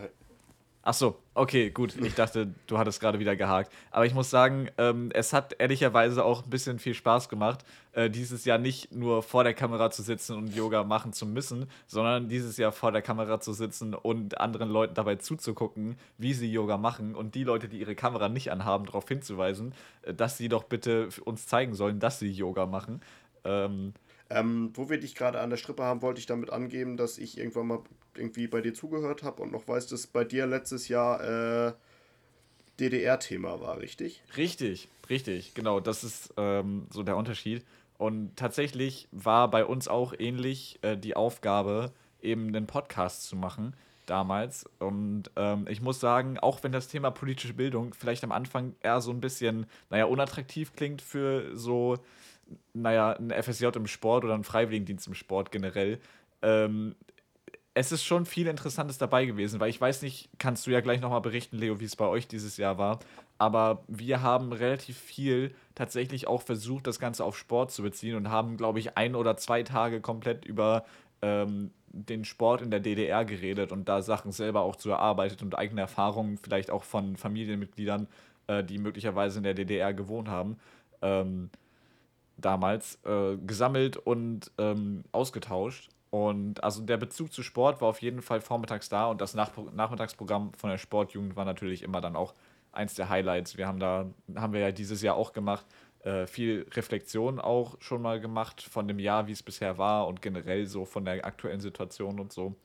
Ach so, okay, gut. Ich dachte, du hattest gerade wieder gehakt. Aber ich muss sagen, ähm, es hat ehrlicherweise auch ein bisschen viel Spaß gemacht, äh, dieses Jahr nicht nur vor der Kamera zu sitzen und Yoga machen zu müssen, sondern dieses Jahr vor der Kamera zu sitzen und anderen Leuten dabei zuzugucken, wie sie Yoga machen und die Leute, die ihre Kamera nicht anhaben, darauf hinzuweisen, äh, dass sie doch bitte uns zeigen sollen, dass sie Yoga machen. Ähm, Ähm, wo wir dich gerade an der Strippe haben, wollte ich damit angeben, dass ich irgendwann mal irgendwie bei dir zugehört habe und noch weiß, dass bei dir letztes Jahr äh, DDR-Thema war, richtig? Richtig, richtig, genau. Das ist ähm, so der Unterschied. Und tatsächlich war bei uns auch ähnlich äh, die Aufgabe, eben einen Podcast zu machen damals. Und ähm, ich muss sagen, auch wenn das Thema politische Bildung vielleicht am Anfang eher so ein bisschen, naja, unattraktiv klingt für so, naja, ein FSJ im Sport oder einen Freiwilligendienst im Sport generell, ähm, es ist schon viel Interessantes dabei gewesen, weil ich weiß nicht, kannst du ja gleich nochmal berichten, Leo, wie es bei euch dieses Jahr war. Aber wir haben relativ viel tatsächlich auch versucht, das Ganze auf Sport zu beziehen und haben, glaube ich, ein oder zwei Tage komplett über ähm, den Sport in der DDR geredet und da Sachen selber auch zu erarbeitet und eigene Erfahrungen vielleicht auch von Familienmitgliedern, äh, die möglicherweise in der DDR gewohnt haben. Ähm, damals äh, gesammelt und ähm, ausgetauscht. Und also der Bezug zu Sport war auf jeden Fall vormittags da und das Nach Nachmittagsprogramm von der Sportjugend war natürlich immer dann auch eins der Highlights. Wir haben da, haben wir ja dieses Jahr auch gemacht, äh, viel Reflexion auch schon mal gemacht von dem Jahr, wie es bisher war und generell so von der aktuellen Situation und so.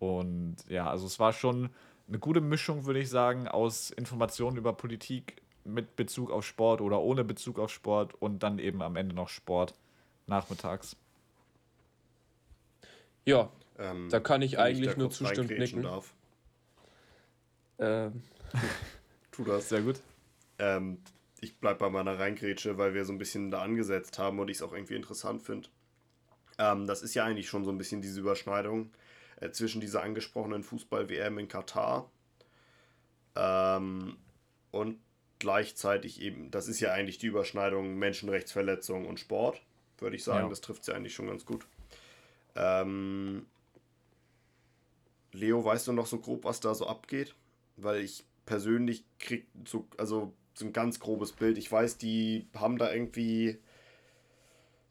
Und ja, also es war schon eine gute Mischung, würde ich sagen, aus Informationen über Politik mit Bezug auf Sport oder ohne Bezug auf Sport und dann eben am Ende noch Sport nachmittags. Ja, Ähm, da kann ich eigentlich da nur reingrätschen nicken. Darf. Ähm, (laughs) Tu das. Sehr gut. Ähm, ich bleibe bei meiner Reingrätsche, weil wir so ein bisschen da angesetzt haben und ich es auch irgendwie interessant finde. Ähm, das ist ja eigentlich schon so ein bisschen diese Überschneidung äh, zwischen dieser angesprochenen Fußball-WM in Katar ähm, und gleichzeitig eben, das ist ja eigentlich die Überschneidung Menschenrechtsverletzung und Sport, würde ich sagen. Ja. Das trifft es ja eigentlich schon ganz gut. Ähm, Leo, weißt du noch so grob, was da so abgeht? Weil ich persönlich krieg so, also so ein ganz grobes Bild. Ich weiß, die haben da irgendwie,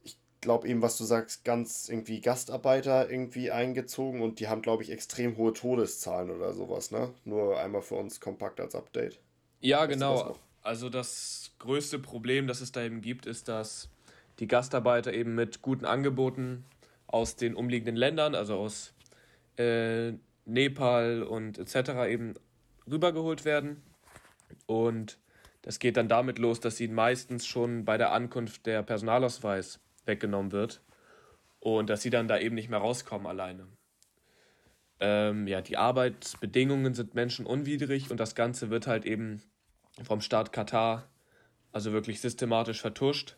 ich glaube eben, was du sagst, ganz irgendwie Gastarbeiter irgendwie eingezogen und die haben, glaube ich, extrem hohe Todeszahlen oder sowas, ne? Nur einmal für uns kompakt als Update. ja, Weißt genau. Also das größte Problem, das es da eben gibt, ist, dass die Gastarbeiter eben mit guten Angeboten aus den umliegenden Ländern, also aus äh, Nepal und etc. eben rübergeholt werden. Und das geht dann damit los, dass ihnen meistens schon bei der Ankunft der Personalausweis weggenommen wird und dass sie dann da eben nicht mehr rauskommen alleine. Ähm, ja, die Arbeitsbedingungen sind menschenunwidrig und das Ganze wird halt eben vom Staat Katar also wirklich systematisch vertuscht.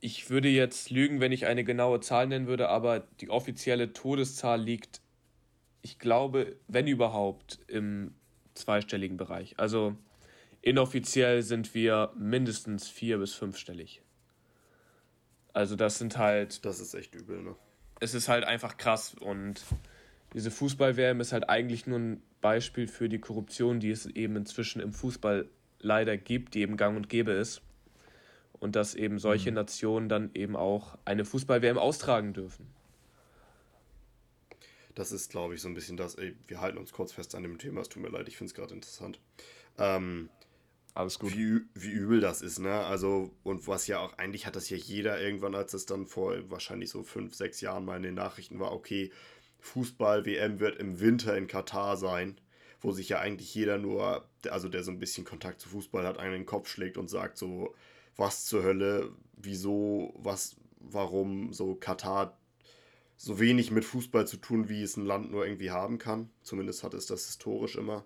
Ich würde jetzt lügen, wenn ich eine genaue Zahl nennen würde, aber die offizielle Todeszahl liegt, ich glaube, wenn überhaupt, im zweistelligen Bereich. Also inoffiziell sind wir mindestens vier- bis fünfstellig. Also das sind halt Das ist echt übel, ne? es ist halt einfach krass und diese Fußball-WM ist halt eigentlich nur ein Beispiel für die Korruption, die es eben inzwischen im Fußball leider gibt, die eben gang und gäbe ist. Und dass eben solche Nationen dann eben auch eine Fußball-WM austragen dürfen. Das ist, glaube ich, so ein bisschen das, ey, wir halten uns kurz fest an dem Thema, es tut mir leid, ich finde es gerade interessant. Ähm, Alles gut. Wie, wie übel das ist, ne? Also, und was ja auch, eigentlich hat das ja jeder irgendwann, als es dann vor wahrscheinlich so fünf, sechs Jahren mal in den Nachrichten war, okay, Fußball-WM wird im Winter in Katar sein, wo sich ja eigentlich jeder nur, also der so ein bisschen Kontakt zu Fußball hat, einen in den Kopf schlägt und sagt so, was zur Hölle, wieso, was, warum so Katar so wenig mit Fußball zu tun, wie es ein Land nur irgendwie haben kann. Zumindest hat es das historisch immer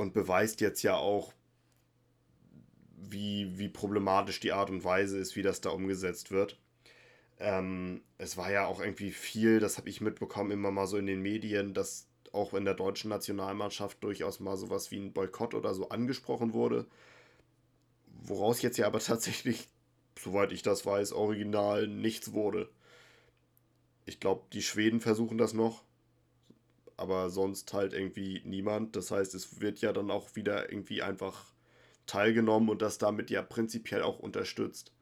und beweist jetzt ja auch wie, wie problematisch die Art und Weise ist, wie das da umgesetzt wird. Ähm, es war ja auch irgendwie viel, das habe ich mitbekommen, immer mal so in den Medien, dass auch in der deutschen Nationalmannschaft durchaus mal sowas wie ein Boykott oder so angesprochen wurde. Woraus jetzt ja aber (laughs) tatsächlich, soweit ich das weiß, original nichts wurde. Ich glaube, die Schweden versuchen das noch, aber sonst halt irgendwie niemand. Das heißt, es wird ja dann auch wieder irgendwie einfach teilgenommen und das damit ja prinzipiell auch unterstützt.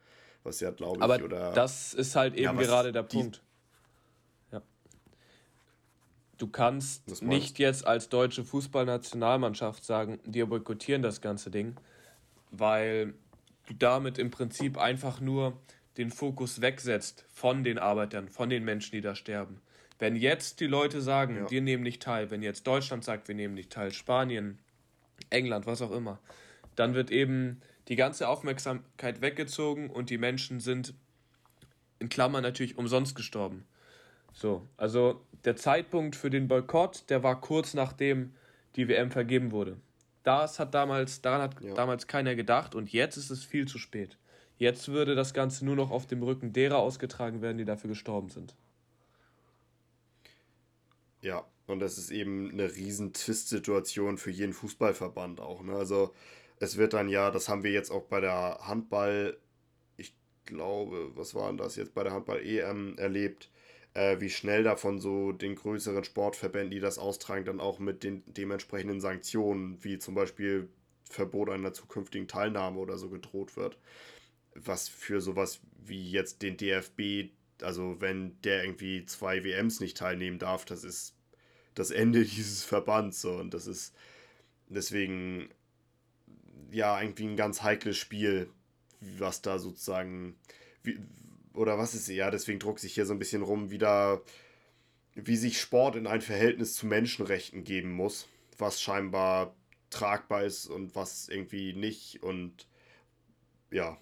Was ja, glaube ich, Aber oder. das ist halt eben Ja, gerade der Punkt. Ja. Du kannst nicht jetzt als deutsche Fußballnationalmannschaft sagen, wir boykottieren das ganze Ding, weil du damit im Prinzip einfach nur den Fokus wegsetzt von den Arbeitern, von den Menschen, die da sterben. Wenn jetzt die Leute sagen, Ja. wir nehmen nicht teil, wenn jetzt Deutschland sagt, wir nehmen nicht teil, Spanien, England, was auch immer, dann wird eben die ganze Aufmerksamkeit weggezogen und die Menschen sind in Klammern natürlich umsonst gestorben. So, also der Zeitpunkt für den Boykott, der war kurz nachdem die WM vergeben wurde. Das hat damals, daran hat Ja. damals keiner gedacht und jetzt ist es viel zu spät. Jetzt würde das Ganze nur noch auf dem Rücken derer ausgetragen werden, die dafür gestorben sind. Ja, und das ist eben eine riesen Twist-Situation für jeden Fußballverband auch. Ne? Also es wird dann ja, das haben wir jetzt auch bei der Handball, ich glaube, was war denn das jetzt bei der Handball-EM erlebt, äh, wie schnell davon so den größeren Sportverbänden, die das austragen, dann auch mit den dementsprechenden Sanktionen, wie zum Beispiel Verbot einer zukünftigen Teilnahme oder so gedroht wird. Was für sowas wie jetzt den DFB, also wenn der irgendwie zwei WMs nicht teilnehmen darf, das ist das Ende (laughs) dieses Verbands so und das ist deswegen ja irgendwie ein ganz heikles Spiel, was da sozusagen wie, oder was ist ja, deswegen druckt sich hier so ein bisschen rum, wieder wie sich Sport in ein Verhältnis zu Menschenrechten geben muss, was scheinbar tragbar ist und was irgendwie nicht und ja,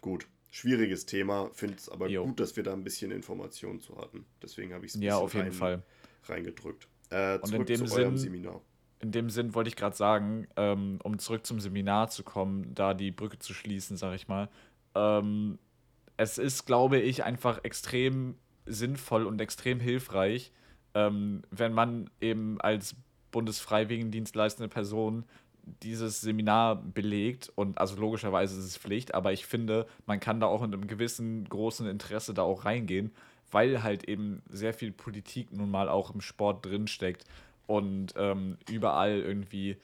gut. Schwieriges Thema, finde es aber Jo. gut, dass wir da ein bisschen Informationen zu hatten. Deswegen habe ich es Ja, auf jeden Fall. reingedrückt. Äh, Und in zurück dem zu eurem Sinn- Seminar. In dem Sinn wollte ich gerade sagen, ähm, um zurück zum Seminar zu kommen, da die Brücke zu schließen, sage ich mal. Ähm, es ist, glaube ich, einfach extrem sinnvoll und extrem hilfreich, ähm, wenn man eben als Bundesfreiwilligendienst leistende Person dieses Seminar belegt und also logischerweise ist es Pflicht, aber ich finde, man kann da auch mit einem gewissen großen Interesse da auch reingehen, weil halt eben sehr viel Politik nun mal auch im Sport drinsteckt und ähm, überall irgendwie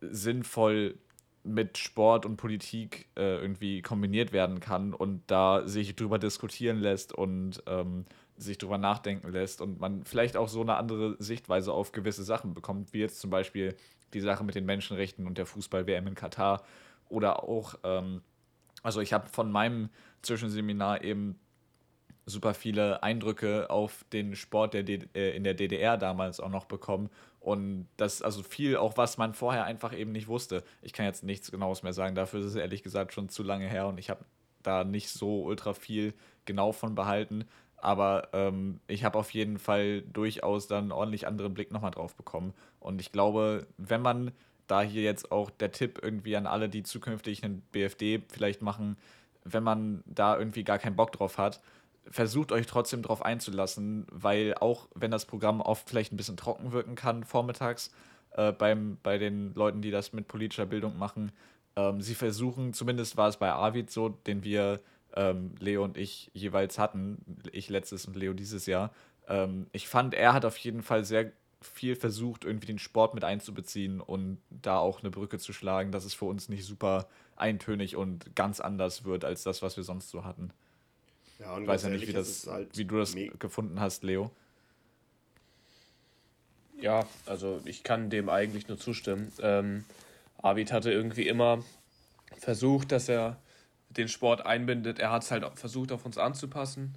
sinnvoll mit Sport und Politik äh, irgendwie kombiniert werden kann und da sich drüber diskutieren lässt und ähm, sich drüber nachdenken lässt und man vielleicht auch so eine andere Sichtweise auf gewisse Sachen bekommt, wie jetzt zum Beispiel die Sache mit den Menschenrechten und der Fußball-WM in Katar oder auch, ähm, also ich habe von meinem Zwischenseminar eben super viele Eindrücke auf den Sport der D äh, in der DDR damals auch noch bekommen. Und das ist also viel, auch was man vorher einfach eben nicht wusste. Ich kann jetzt nichts Genaues mehr sagen, dafür ist es ehrlich gesagt schon zu lange her und ich habe da nicht so ultra viel genau von behalten. Aber ähm, ich habe auf jeden Fall durchaus dann ordentlich anderen Blick nochmal drauf bekommen. Und ich glaube, wenn man da hier jetzt auch der Tipp irgendwie an alle, die zukünftig einen BFD vielleicht machen, wenn man da irgendwie gar keinen Bock drauf hat, versucht euch trotzdem drauf einzulassen, weil auch wenn das Programm oft vielleicht ein bisschen trocken wirken kann vormittags äh, beim, bei den Leuten, die das mit politischer Bildung machen, ähm, sie versuchen, zumindest war es bei Arvid so, den wir, ähm, Leo und ich jeweils hatten, ich letztes und Leo dieses Jahr, ähm, ich fand, er hat auf jeden Fall sehr viel versucht, irgendwie den Sport mit einzubeziehen und da auch eine Brücke zu schlagen, dass es für uns nicht super eintönig und ganz anders wird als das, was wir sonst so hatten. Ja, und Ich weiß ja nicht, wie, das, halt wie du das gefunden hast, Leo. Ja, also ich kann dem eigentlich nur zustimmen. Ähm, Arvid hatte irgendwie immer versucht, dass er den Sport einbindet. Er hat es halt auch versucht, auf uns anzupassen.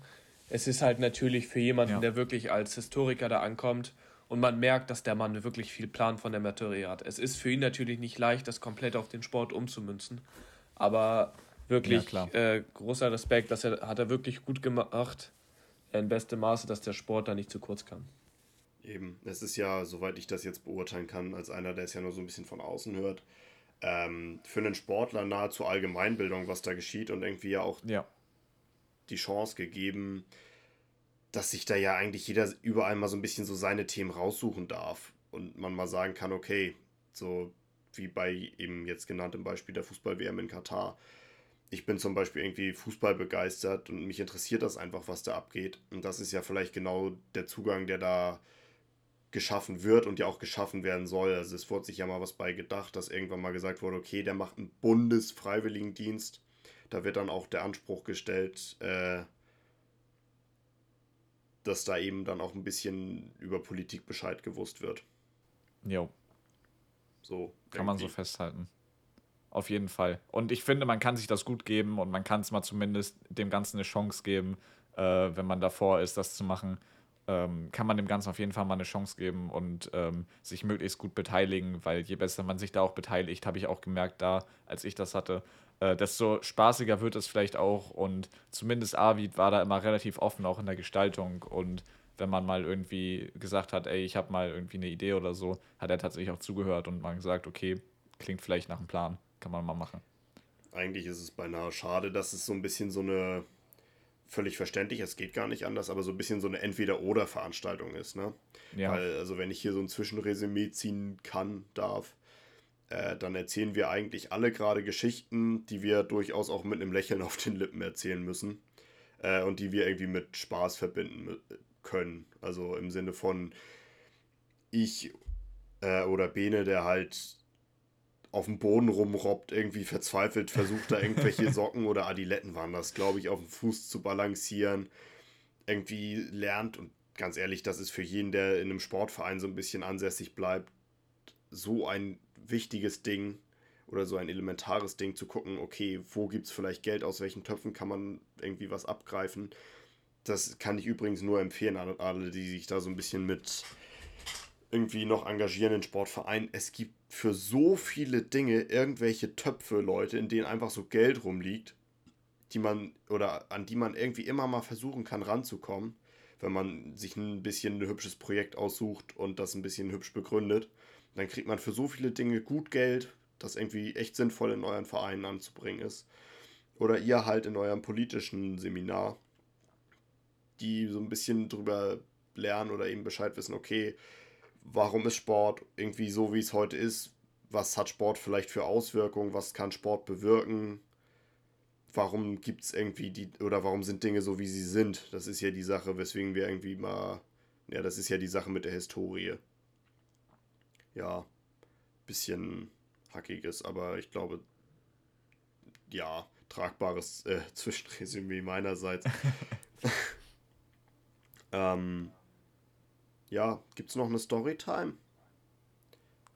Es ist halt natürlich für jemanden, Ja. der wirklich als Historiker da ankommt und man merkt, dass der Mann wirklich viel Plan von der Materie hat. Es ist für ihn natürlich nicht leicht, das komplett auf den Sport umzumünzen. Aber wirklich Ja, klar. äh, großer Respekt, dass er hat er wirklich gut gemacht. In bestem Maße, dass der Sport da nicht zu kurz kam. Eben, es ist ja, soweit ich das jetzt beurteilen kann, als einer, der es ja nur so ein bisschen von außen hört, ähm, für einen Sportler nahezu Allgemeinbildung, was da geschieht und irgendwie ja auch Ja. die Chance gegeben, dass sich da ja eigentlich jeder überall mal so ein bisschen so seine Themen raussuchen darf und man mal sagen kann, okay, so wie bei eben jetzt genanntem Beispiel der Fußball-WM in Katar. Ich bin zum Beispiel irgendwie Fußball begeistert und mich interessiert das einfach, was da abgeht. Und das ist ja vielleicht genau der Zugang, der da geschaffen wird und ja auch geschaffen werden soll. Also es wurde sich ja mal was bei gedacht, dass irgendwann mal gesagt wurde, okay, der macht einen Bundesfreiwilligendienst. Da wird dann auch der Anspruch gestellt, äh, dass da eben dann auch ein bisschen über Politik Bescheid gewusst wird. Jo. So. Kann man so irgendwie. festhalten. Auf jeden Fall. Und ich finde, man kann sich das gut geben und man kann es mal zumindest dem Ganzen eine Chance geben, äh, wenn man davor ist, das zu machen. Ähm, kann man dem Ganzen auf jeden Fall mal eine Chance geben und ähm, sich möglichst gut beteiligen, weil je besser man sich da auch beteiligt, habe ich auch gemerkt, da, als ich das hatte, äh, desto spaßiger wird es vielleicht auch. Und zumindest Arvid war da immer relativ offen, auch in der Gestaltung. Und wenn man mal irgendwie gesagt hat, ey, ich habe mal irgendwie eine Idee oder so, hat er tatsächlich auch zugehört und mal gesagt, okay, klingt vielleicht nach einem Plan, kann man mal machen. Eigentlich ist es beinahe schade, dass es so ein bisschen so eine völlig verständlich, es geht gar nicht anders, aber so ein bisschen so eine Entweder-Oder-Veranstaltung ist, ne? Ja, Weil, also wenn ich hier so ein Zwischenresümee ziehen kann, darf, äh, dann erzählen wir eigentlich alle gerade Geschichten, die wir durchaus auch mit einem Lächeln auf den Lippen erzählen müssen. Äh, und die wir irgendwie mit Spaß verbinden können. Also im Sinne von ich äh, oder Bene, der halt auf dem Boden rumrobbt, irgendwie verzweifelt versucht, da irgendwelche (laughs) Socken oder Adiletten waren das, glaube ich, auf dem Fuß zu balancieren, irgendwie lernt und ganz ehrlich, das ist für jeden, der in einem Sportverein so ein bisschen ansässig bleibt, so ein wichtiges Ding oder so ein elementares Ding zu gucken, okay, wo gibt es vielleicht Geld, aus welchen Töpfen kann man irgendwie was abgreifen. Das kann ich übrigens nur empfehlen an alle, die sich da so ein bisschen mit irgendwie noch engagieren in Sportvereinen. Es gibt für so viele Dinge irgendwelche Töpfe, Leute, in denen einfach so Geld rumliegt, die man oder an die man irgendwie immer mal versuchen kann ranzukommen, wenn man sich ein bisschen ein hübsches Projekt aussucht und das ein bisschen hübsch begründet. Dann kriegt man für so viele Dinge gut Geld, das irgendwie echt sinnvoll in euren Vereinen anzubringen ist. Oder ihr halt in eurem politischen Seminar, die so ein bisschen drüber lernen oder eben Bescheid wissen, okay, warum ist Sport irgendwie so, wie es heute ist? Was hat Sport vielleicht für Auswirkungen? Was kann Sport bewirken? Warum gibt es irgendwie die, oder warum sind Dinge so, wie sie sind? Das ist ja die Sache, weswegen wir irgendwie mal, ja, das ist ja die Sache mit der Historie. Ja, bisschen hackiges, aber ich glaube, ja, tragbares äh, (laughs) Zwischenresümee meinerseits. (laughs) ähm, ja, gibt's noch eine Storytime?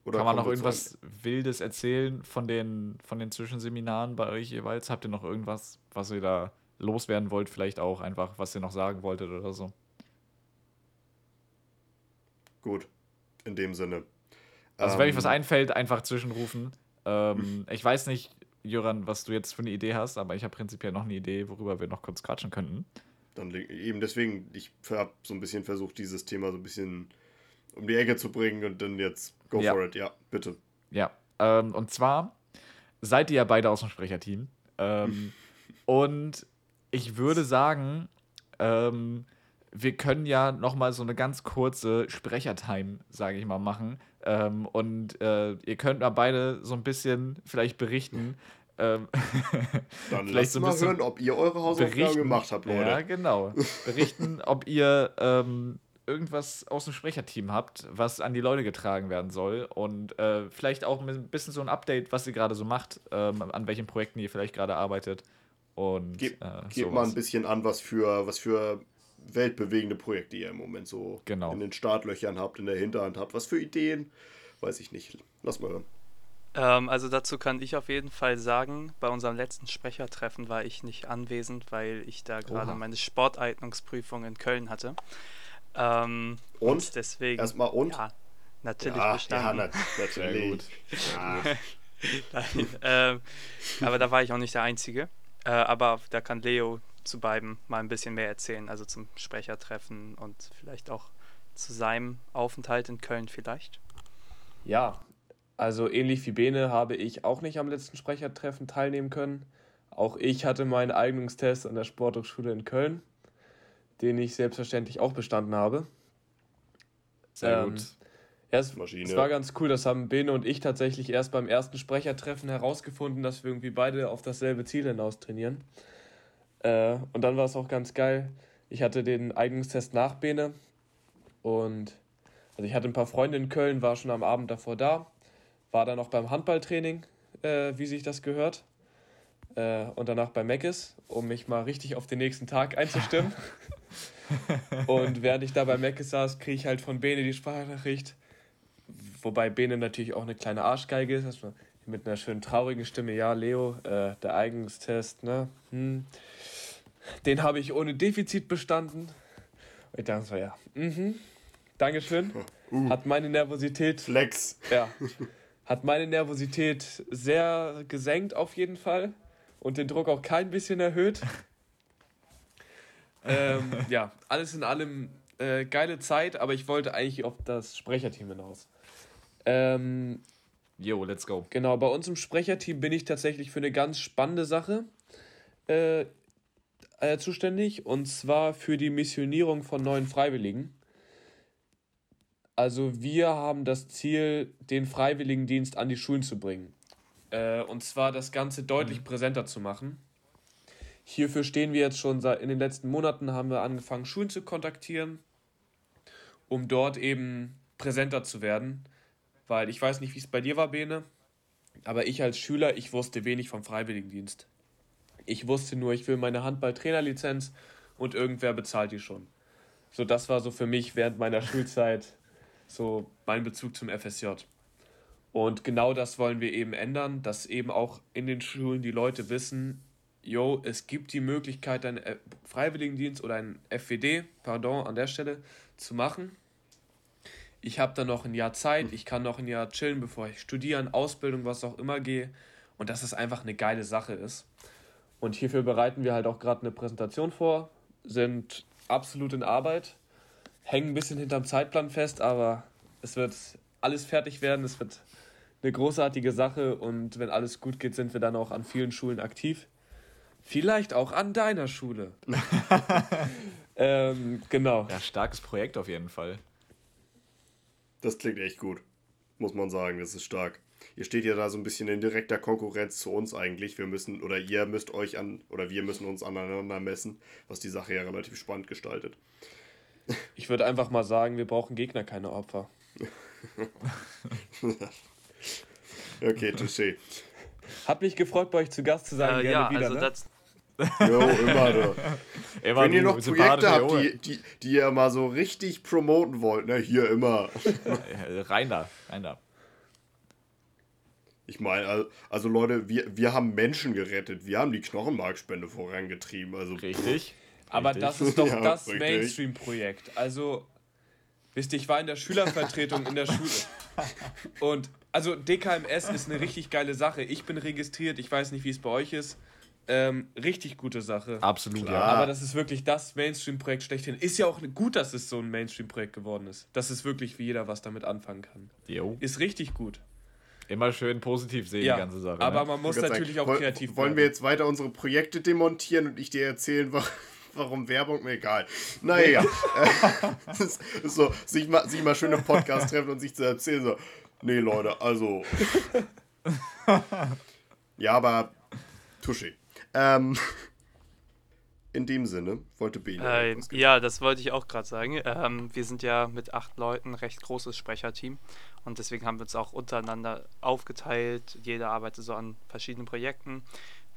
Oder Kann man noch irgendwas Wildes erzählen von den, von den Zwischenseminaren bei euch jeweils? Habt ihr noch irgendwas, was ihr da loswerden wollt? Vielleicht auch einfach, was ihr noch sagen wolltet oder so? Gut, in dem Sinne. Also, wenn euch was Ähm, einfällt, einfach zwischenrufen. Ähm, ich weiß nicht, Jöran, was du jetzt für eine Idee hast, aber ich habe prinzipiell noch eine Idee, worüber wir noch kurz quatschen könnten. Dann eben deswegen, ich habe so ein bisschen versucht, dieses Thema so ein bisschen um die Ecke zu bringen und dann jetzt go Ja. for it, ja, bitte. Ja, ähm, und zwar seid ihr ja beide aus dem Sprecherteam. Ähm, (laughs) und ich würde sagen, ähm, wir können ja noch mal so eine ganz kurze Sprechertime, sage ich mal, machen. Ähm, und äh, ihr könnt mal beide so ein bisschen vielleicht berichten. (laughs) Ähm, (laughs) Dann Vielleicht lasst so ein mal hören, ob ihr eure Hausaufgaben gemacht habt, Leute. Ja, genau. Berichten, ob ihr ähm, irgendwas aus dem Sprecherteam habt, was an die Leute getragen werden soll. Und äh, vielleicht auch ein bisschen so ein Update, was ihr gerade so macht, ähm, an welchen Projekten ihr vielleicht gerade arbeitet. Und Gebt, äh, gebt mal ein bisschen an, was für, was für weltbewegende Projekte ihr im Moment so Genau. in den Startlöchern habt, in der Hinterhand habt. Was für Ideen? Weiß ich nicht. Lass mal hören. Ähm, also dazu kann ich auf jeden Fall sagen, bei unserem letzten Sprechertreffen war ich nicht anwesend, weil ich da gerade meine Sporteignungsprüfung in Köln hatte. Ähm, Und? deswegen. Erstmal und? Ja, natürlich ja, ja, bestanden. nat natürlich. Ja, (laughs) Nein, ähm, aber da war ich auch nicht der Einzige. Äh, aber da kann Leo zu beiden mal ein bisschen mehr erzählen, also zum Sprechertreffen und vielleicht auch zu seinem Aufenthalt in Köln vielleicht. Ja, Also ähnlich wie Bene habe ich auch nicht am letzten Sprechertreffen teilnehmen können. Auch ich hatte meinen Eignungstest an der Sporthochschule in Köln, den ich selbstverständlich auch bestanden habe. Sehr ähm, gut. Ja, es, es, war ganz cool, das haben Bene und ich tatsächlich erst beim ersten Sprechertreffen herausgefunden, dass wir irgendwie beide auf dasselbe Ziel hinaus trainieren. Äh, und dann war es auch ganz geil. Ich hatte den Eignungstest nach Bene und also ich hatte ein paar Freunde in Köln, war schon am Abend davor da, war dann noch beim Handballtraining, äh, wie sich das gehört. Äh, und danach bei Meckes, um mich mal richtig auf den nächsten Tag einzustimmen. (laughs) und während ich da bei Meckes saß, kriege ich halt von Bene die Sprachnachricht. Wobei Bene natürlich auch eine kleine Arschgeige ist. Also mit einer schönen traurigen Stimme, ja, Leo, äh, der Eignungstest, ne? Hm. Den habe ich ohne Defizit bestanden. Und ich dachte so, ja, mhm, Dankeschön. (laughs) Uh. Hat meine Nervosität. Flex. Ja. (laughs) Hat meine Nervosität sehr gesenkt auf jeden Fall. Und den Druck auch kein bisschen erhöht. (laughs) ähm, ja, alles in allem äh, geile Zeit, aber ich wollte eigentlich auf das Sprecherteam hinaus. Ähm, Jo, let's go. Genau, bei uns im Sprecherteam bin ich tatsächlich für eine ganz spannende Sache äh, äh, zuständig und zwar für die Missionierung von neuen Freiwilligen. Also wir haben das Ziel, den Freiwilligendienst an die Schulen zu bringen. Äh, und zwar das Ganze deutlich mhm. präsenter zu machen. Hierfür stehen wir jetzt schon seit in den letzten Monaten, haben wir angefangen, Schulen zu kontaktieren, um dort eben präsenter zu werden. Weil ich weiß nicht, wie es bei dir war, Bene, aber ich als Schüler, ich wusste wenig vom Freiwilligendienst. Ich wusste nur, ich will meine Handball-Trainerlizenz und irgendwer bezahlt die schon. So, das war so für mich während meiner Schulzeit so mein Bezug zum FSJ. Und genau das wollen wir eben ändern, dass eben auch in den Schulen die Leute wissen, jo, es gibt die Möglichkeit, einen äh, Freiwilligendienst oder einen FWD, pardon, an der Stelle zu machen. Ich habe dann noch ein Jahr Zeit, ich kann noch ein Jahr chillen, bevor ich studieren, Ausbildung, was auch immer gehe. Und dass es einfach eine geile Sache ist. Und hierfür bereiten wir halt auch gerade eine Präsentation vor, sind absolut in Arbeit hängen ein bisschen hinterm Zeitplan fest, aber es wird alles fertig werden. Es wird eine großartige Sache und wenn alles gut geht, sind wir dann auch an vielen Schulen aktiv. Vielleicht auch an deiner Schule. (laughs) ähm, genau. Ja, starkes Projekt auf jeden Fall. Das klingt echt gut, muss man sagen. Das ist stark. Ihr steht ja da so ein bisschen in direkter Konkurrenz zu uns eigentlich. Wir müssen, oder ihr müsst euch an, oder wir müssen uns aneinander messen, was die Sache ja relativ spannend gestaltet. Ich würde einfach mal sagen, wir brauchen Gegner, keine Opfer. (laughs) okay, touché. Hat mich gefreut, bei euch zu Gast zu sein. Äh, ja, wieder, also ne? das. Jo, immer (laughs) du. Immer Wenn ihr noch Projekte habt, die, die, die ihr mal so richtig promoten wollt, ne, hier immer. rein da, rein da. Ich meine, also Leute, wir, wir haben Menschen gerettet. Wir haben die Knochenmarkspende vorangetrieben. Also, Richtig. Aber das ist doch (laughs) ja, das Mainstream-Projekt. Also, wisst ihr, ich war in der Schülervertretung in der Schule. Und also DKMS ist eine richtig geile Sache. Ich bin registriert, ich weiß nicht, wie es bei euch ist. Ähm, richtig gute Sache. Absolut, Klar. ja. Aber das ist wirklich das Mainstream-Projekt schlechthin. Ist ja auch gut, dass es so ein Mainstream-Projekt geworden ist. Dass es wirklich wie jeder was damit anfangen kann. Jo. Ist richtig gut. Immer schön positiv sehen, ja, die ganze Sache. Aber ne? man muss natürlich sagen, auch kreativ Wollen wir jetzt weiter unsere Projekte demontieren und ich dir erzählen, was warum Werbung, mir egal. Naja, ist (laughs) (laughs) so, sich mal, sich mal schön im Podcast treffen und sich zu erzählen, so, nee, Leute, also. ja, aber Tuschi. Ähm, in dem Sinne wollte Bene. Äh, ja, das wollte ich auch gerade sagen. Ähm, wir sind ja mit acht Leuten ein recht großes Sprecherteam und deswegen haben wir uns auch untereinander aufgeteilt. Jeder arbeitet so an verschiedenen Projekten.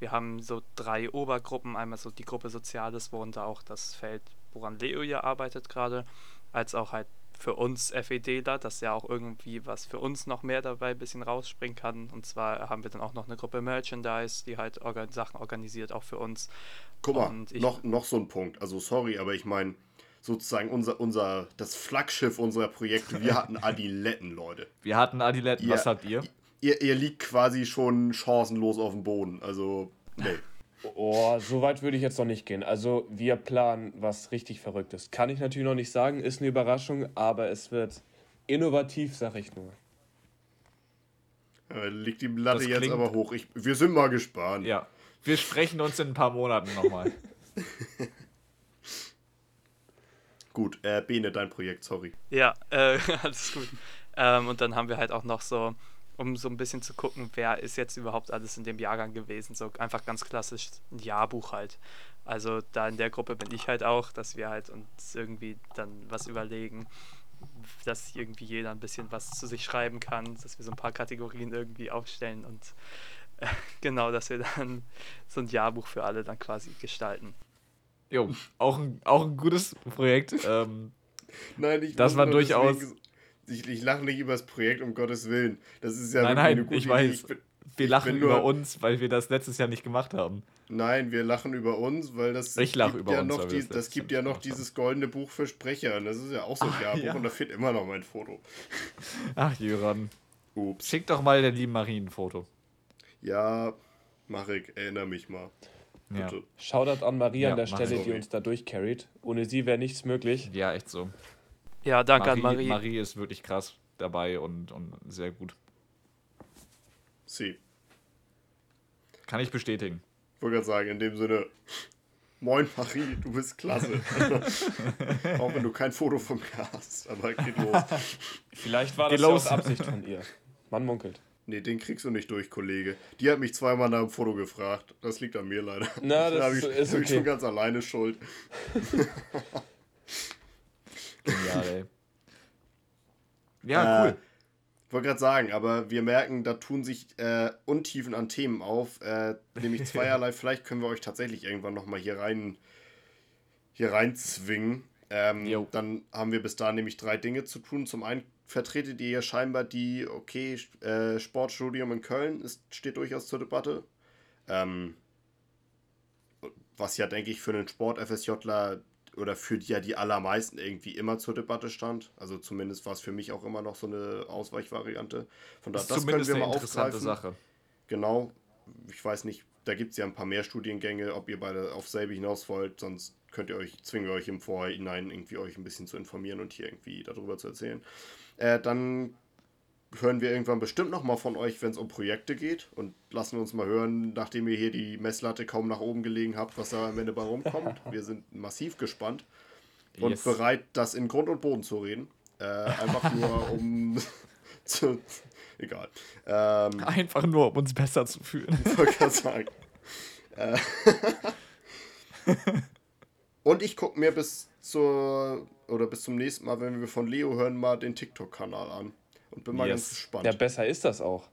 Wir haben so drei Obergruppen. Einmal so die Gruppe Soziales, worunter auch das Feld, woran Leo ja arbeitet gerade, als auch halt für uns FEDler, dass ja auch irgendwie was für uns noch mehr dabei ein bisschen rausspringen kann. Und zwar haben wir dann auch noch eine Gruppe Merchandise, die halt organ Sachen organisiert, auch für uns. Guck mal, noch, noch so ein Punkt. Also sorry, aber ich meine, sozusagen unser, unser, das Flaggschiff unserer Projekte, wir hatten (laughs) Adiletten, Leute. Wir hatten Adiletten, was habt ihr? Ihr, ihr liegt quasi schon chancenlos auf dem Boden. Also, nee. Oh, so weit würde ich jetzt noch nicht gehen. Also, wir planen was richtig Verrücktes. Kann ich natürlich noch nicht sagen, ist eine Überraschung, aber es wird innovativ, sag ich nur. Äh, liegt die Latte Das jetzt klingt- aber hoch. Ich, wir sind mal gespannt. Ja. Wir sprechen uns in ein paar Monaten nochmal. (laughs) Gut, äh, Bene, dein Projekt, sorry. Ja, äh, (laughs) alles gut. Ähm, und dann haben wir halt auch noch so, um so ein bisschen zu gucken, wer ist jetzt überhaupt alles in dem Jahrgang gewesen. So einfach ganz klassisch ein Jahrbuch halt. Also da in der Gruppe bin ich halt auch, dass wir halt uns irgendwie dann was überlegen, dass irgendwie jeder ein bisschen was zu sich schreiben kann, dass wir so ein paar Kategorien irgendwie aufstellen und äh, (laughs) genau, dass wir dann so ein Jahrbuch für alle dann quasi gestalten. Jo, auch ein, auch ein gutes Projekt. Ähm, Nein, ich Das war durchaus- deswegen- Ich, ich lache nicht über das Projekt, um Gottes Willen. Das ist ja Nein, nein, eine gute ich Idee. weiß. Ich bin, wir lachen bin nur- über uns, weil wir das letztes Jahr nicht gemacht haben. nein, wir lachen über uns, weil das Ich lach gibt über ja uns, noch die, das gibt ja noch dieses goldene Buch für Sprecher. Und das ist ja auch so ein Ah, Jahrbuch ja. und da fehlt immer noch mein Foto. Ach, Jöran. Ups. Schick doch mal der lieben Marie ein Foto. Ja, mach ich, erinnere mich mal. Ja, Bitte. Shoutout an Maria Ja, an der Stelle, ich. die uns da durchcarried. Ohne sie wäre nichts möglich. ja echt so. Ja, danke Marie, an Marie. Marie ist wirklich krass dabei und, und sehr gut. Sie. Kann ich bestätigen. Ich wollte gerade sagen, in dem Sinne, moin Marie, du bist klasse. (laughs) auch wenn du kein Foto von mir hast, aber geht los. (laughs) Vielleicht war das aus Absicht von ihr. Man munkelt. Nee, den kriegst du nicht durch, Kollege. Die hat mich zweimal nach dem Foto gefragt. Das liegt an mir leider. Na, (laughs) das da ist- ich, ist hab ich okay. schon ganz alleine schuld. Genial, ey. Ja, Äh, cool. Ich wollte gerade sagen, aber wir merken, da tun sich äh, Untiefen an Themen auf. Äh, nämlich (laughs) zweierlei. Vielleicht können wir euch tatsächlich irgendwann nochmal hier rein hier reinzwingen. Ähm, dann haben wir bis dahin nämlich drei Dinge zu tun. Zum einen vertretet ihr ja scheinbar die, okay, äh, Sportstudium in Köln ist, steht durchaus zur Debatte. Ähm, was ja, denke ich, für einen Sport-FSJler oder für die, ja die allermeisten irgendwie immer zur Debatte stand. Also zumindest war es für mich auch immer noch so eine Ausweichvariante. Von daher, ist das können wir eine mal aufgreifen. Sache. Genau. Ich weiß nicht, da gibt es ja ein paar mehr Studiengänge, ob ihr beide auf selbe hinaus wollt, sonst könnt ihr euch, zwingen wir euch im Vorhinein irgendwie euch ein bisschen zu informieren und hier irgendwie darüber zu erzählen. Äh, dann hören wir irgendwann bestimmt nochmal von euch, wenn es um Projekte geht und lassen uns mal hören, nachdem ihr hier die Messlatte kaum nach oben gelegen habt, was da am Ende bei rumkommt. (laughs) Wir sind massiv gespannt und Yes. bereit, das in Grund und Boden zu reden. Äh, einfach nur um (laughs) zu. Egal. Ähm, Einfach nur, um uns besser zu fühlen. wollte sagen. Äh, (laughs) Und ich gucke mir bis zur oder bis zum nächsten Mal, wenn wir von Leo hören, mal den TikTok-Kanal an. Und bin mal Yes. ganz gespannt. Ja, besser ist das auch.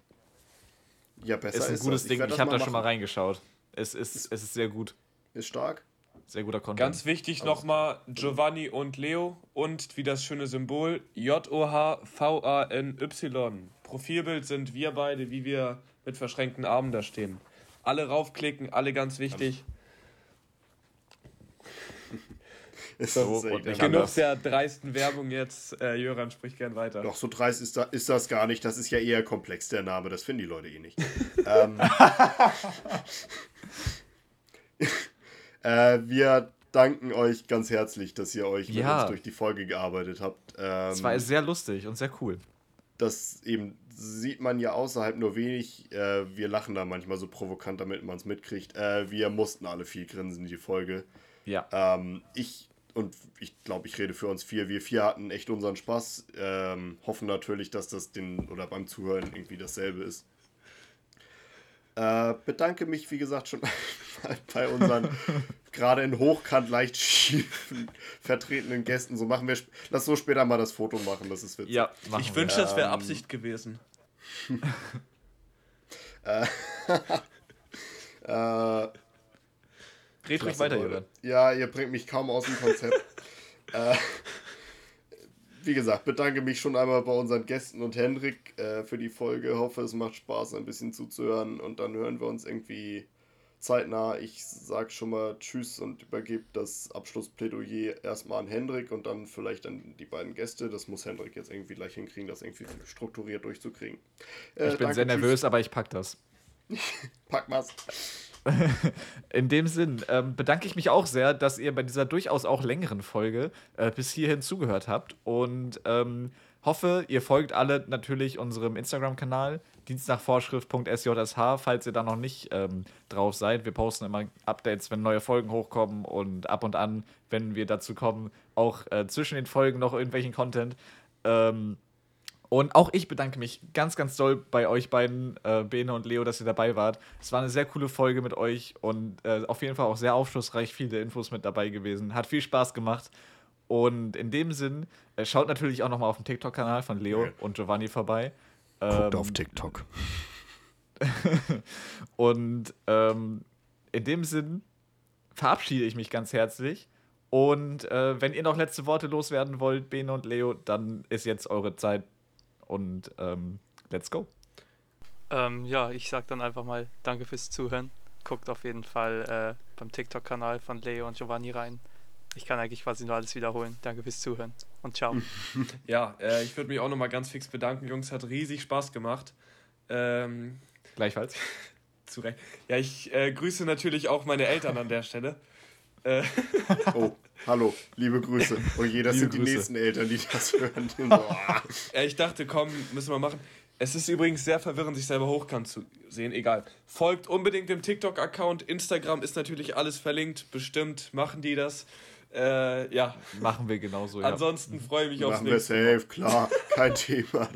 Ja, besser ist ein gutes das. Ding. Ich das habe da schon mal reingeschaut. Es ist, es ist sehr gut. Ist stark. Sehr guter Content. Ganz wichtig nochmal Giovanni und Leo und wie das schöne Symbol J-O-H-V-A-N-Y. Profilbild sind wir beide, wie wir mit verschränkten Armen da stehen. Alle raufklicken, alle ganz wichtig. Ist So, und ich nicht Genug anders. der dreisten Werbung jetzt. Äh, Jöran, sprich gern weiter. Doch, so dreist ist, da, ist das gar nicht. Das ist ja eher komplex, der Name. Das finden die Leute eh nicht. (laughs) ähm, äh, wir danken euch ganz herzlich, dass ihr euch mit Ja. uns durch die Folge gearbeitet habt. Ähm, Es war sehr lustig und sehr cool. das eben sieht man ja außerhalb nur wenig. Äh, wir lachen da manchmal so provokant, damit man es mitkriegt. Äh, wir mussten alle viel grinsen, die Folge. Ja. Ähm, ich und ich glaube, ich rede für uns vier. Wir vier hatten echt unseren Spaß. Ähm, hoffen natürlich, dass das den oder beim Zuhören irgendwie dasselbe ist. Äh, bedanke mich, wie gesagt, schon bei unseren (laughs) gerade in Hochkant leicht schiefen vertretenen Gästen. So machen wir. Lass so später mal das Foto machen. Das ist witzig. Ja, Ich wir. wünschte, es wäre Ähm, Absicht gewesen. (laughs) (laughs) Äh, Red ruhig weiter. Jürgen. Ja, ihr bringt mich kaum aus dem Konzept. (laughs) äh, wie gesagt, bedanke mich schon einmal bei unseren Gästen und Hendrik äh, für die Folge. Hoffe, es macht Spaß, ein bisschen zuzuhören und dann hören wir uns irgendwie zeitnah. Ich sag schon mal Tschüss und übergebe das Abschlussplädoyer erstmal an Hendrik und dann vielleicht an die beiden Gäste. Das muss Hendrik jetzt irgendwie gleich hinkriegen, das irgendwie strukturiert durchzukriegen. Äh, Ich bin danke, sehr tschüss. nervös, aber ich pack das. (laughs) Pack mal's. In dem Sinn ähm, bedanke ich mich auch sehr, dass ihr bei dieser durchaus auch längeren Folge äh, bis hierhin zugehört habt. Und ähm, hoffe, ihr folgt alle natürlich unserem Instagram-Kanal dienstnachvorschrift.sjsh, falls ihr da noch nicht ähm, drauf seid. Wir posten immer Updates, wenn neue Folgen hochkommen und ab und an, wenn wir dazu kommen, auch äh, zwischen den Folgen noch irgendwelchen Content. Ähm, und auch ich bedanke mich ganz, ganz doll bei euch beiden, äh, Bene und Leo, dass ihr dabei wart. Es war eine sehr coole Folge mit euch und äh, auf jeden Fall auch sehr aufschlussreich, viele Infos mit dabei gewesen. Hat viel Spaß gemacht. Und in dem Sinn, äh, schaut natürlich auch nochmal auf dem TikTok-Kanal von Leo ja. und Giovanni vorbei. Guckt ähm, auf TikTok. (laughs) und ähm, in dem Sinn verabschiede ich mich ganz herzlich. Und äh, wenn ihr noch letzte Worte loswerden wollt, Bene und Leo, dann ist jetzt eure Zeit. Und ähm, let's go. Ähm, ja, ich sag dann einfach mal Danke fürs Zuhören. Guckt auf jeden Fall äh, beim TikTok-Kanal von Leo und Giovanni rein. Ich kann eigentlich quasi nur alles wiederholen. Danke fürs Zuhören und ciao. (laughs) ja, äh, ich würde mich auch nochmal ganz fix bedanken, Jungs. Hat riesig Spaß gemacht. Ähm, Gleichfalls. (laughs) Zu Recht. Ja, ich äh, grüße natürlich auch meine Eltern an der Stelle. Äh, oh, hallo, liebe Grüße. Oh je, das liebe sind Grüße. die nächsten Eltern, die das hören. (laughs) ja, ich dachte, komm, müssen wir machen. Es ist übrigens sehr verwirrend, sich selber hochkant zu sehen. Egal. Folgt unbedingt dem TikTok-Account. Instagram ist natürlich alles verlinkt. Bestimmt machen die das. Äh, ja. Machen wir genauso, ja. Ansonsten freue ich mich aufs Machen nächste wir safe, klar. Kein (laughs) Thema.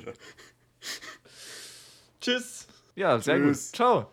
Tschüss. Ja, sehr Tschüss. gut. Ciao.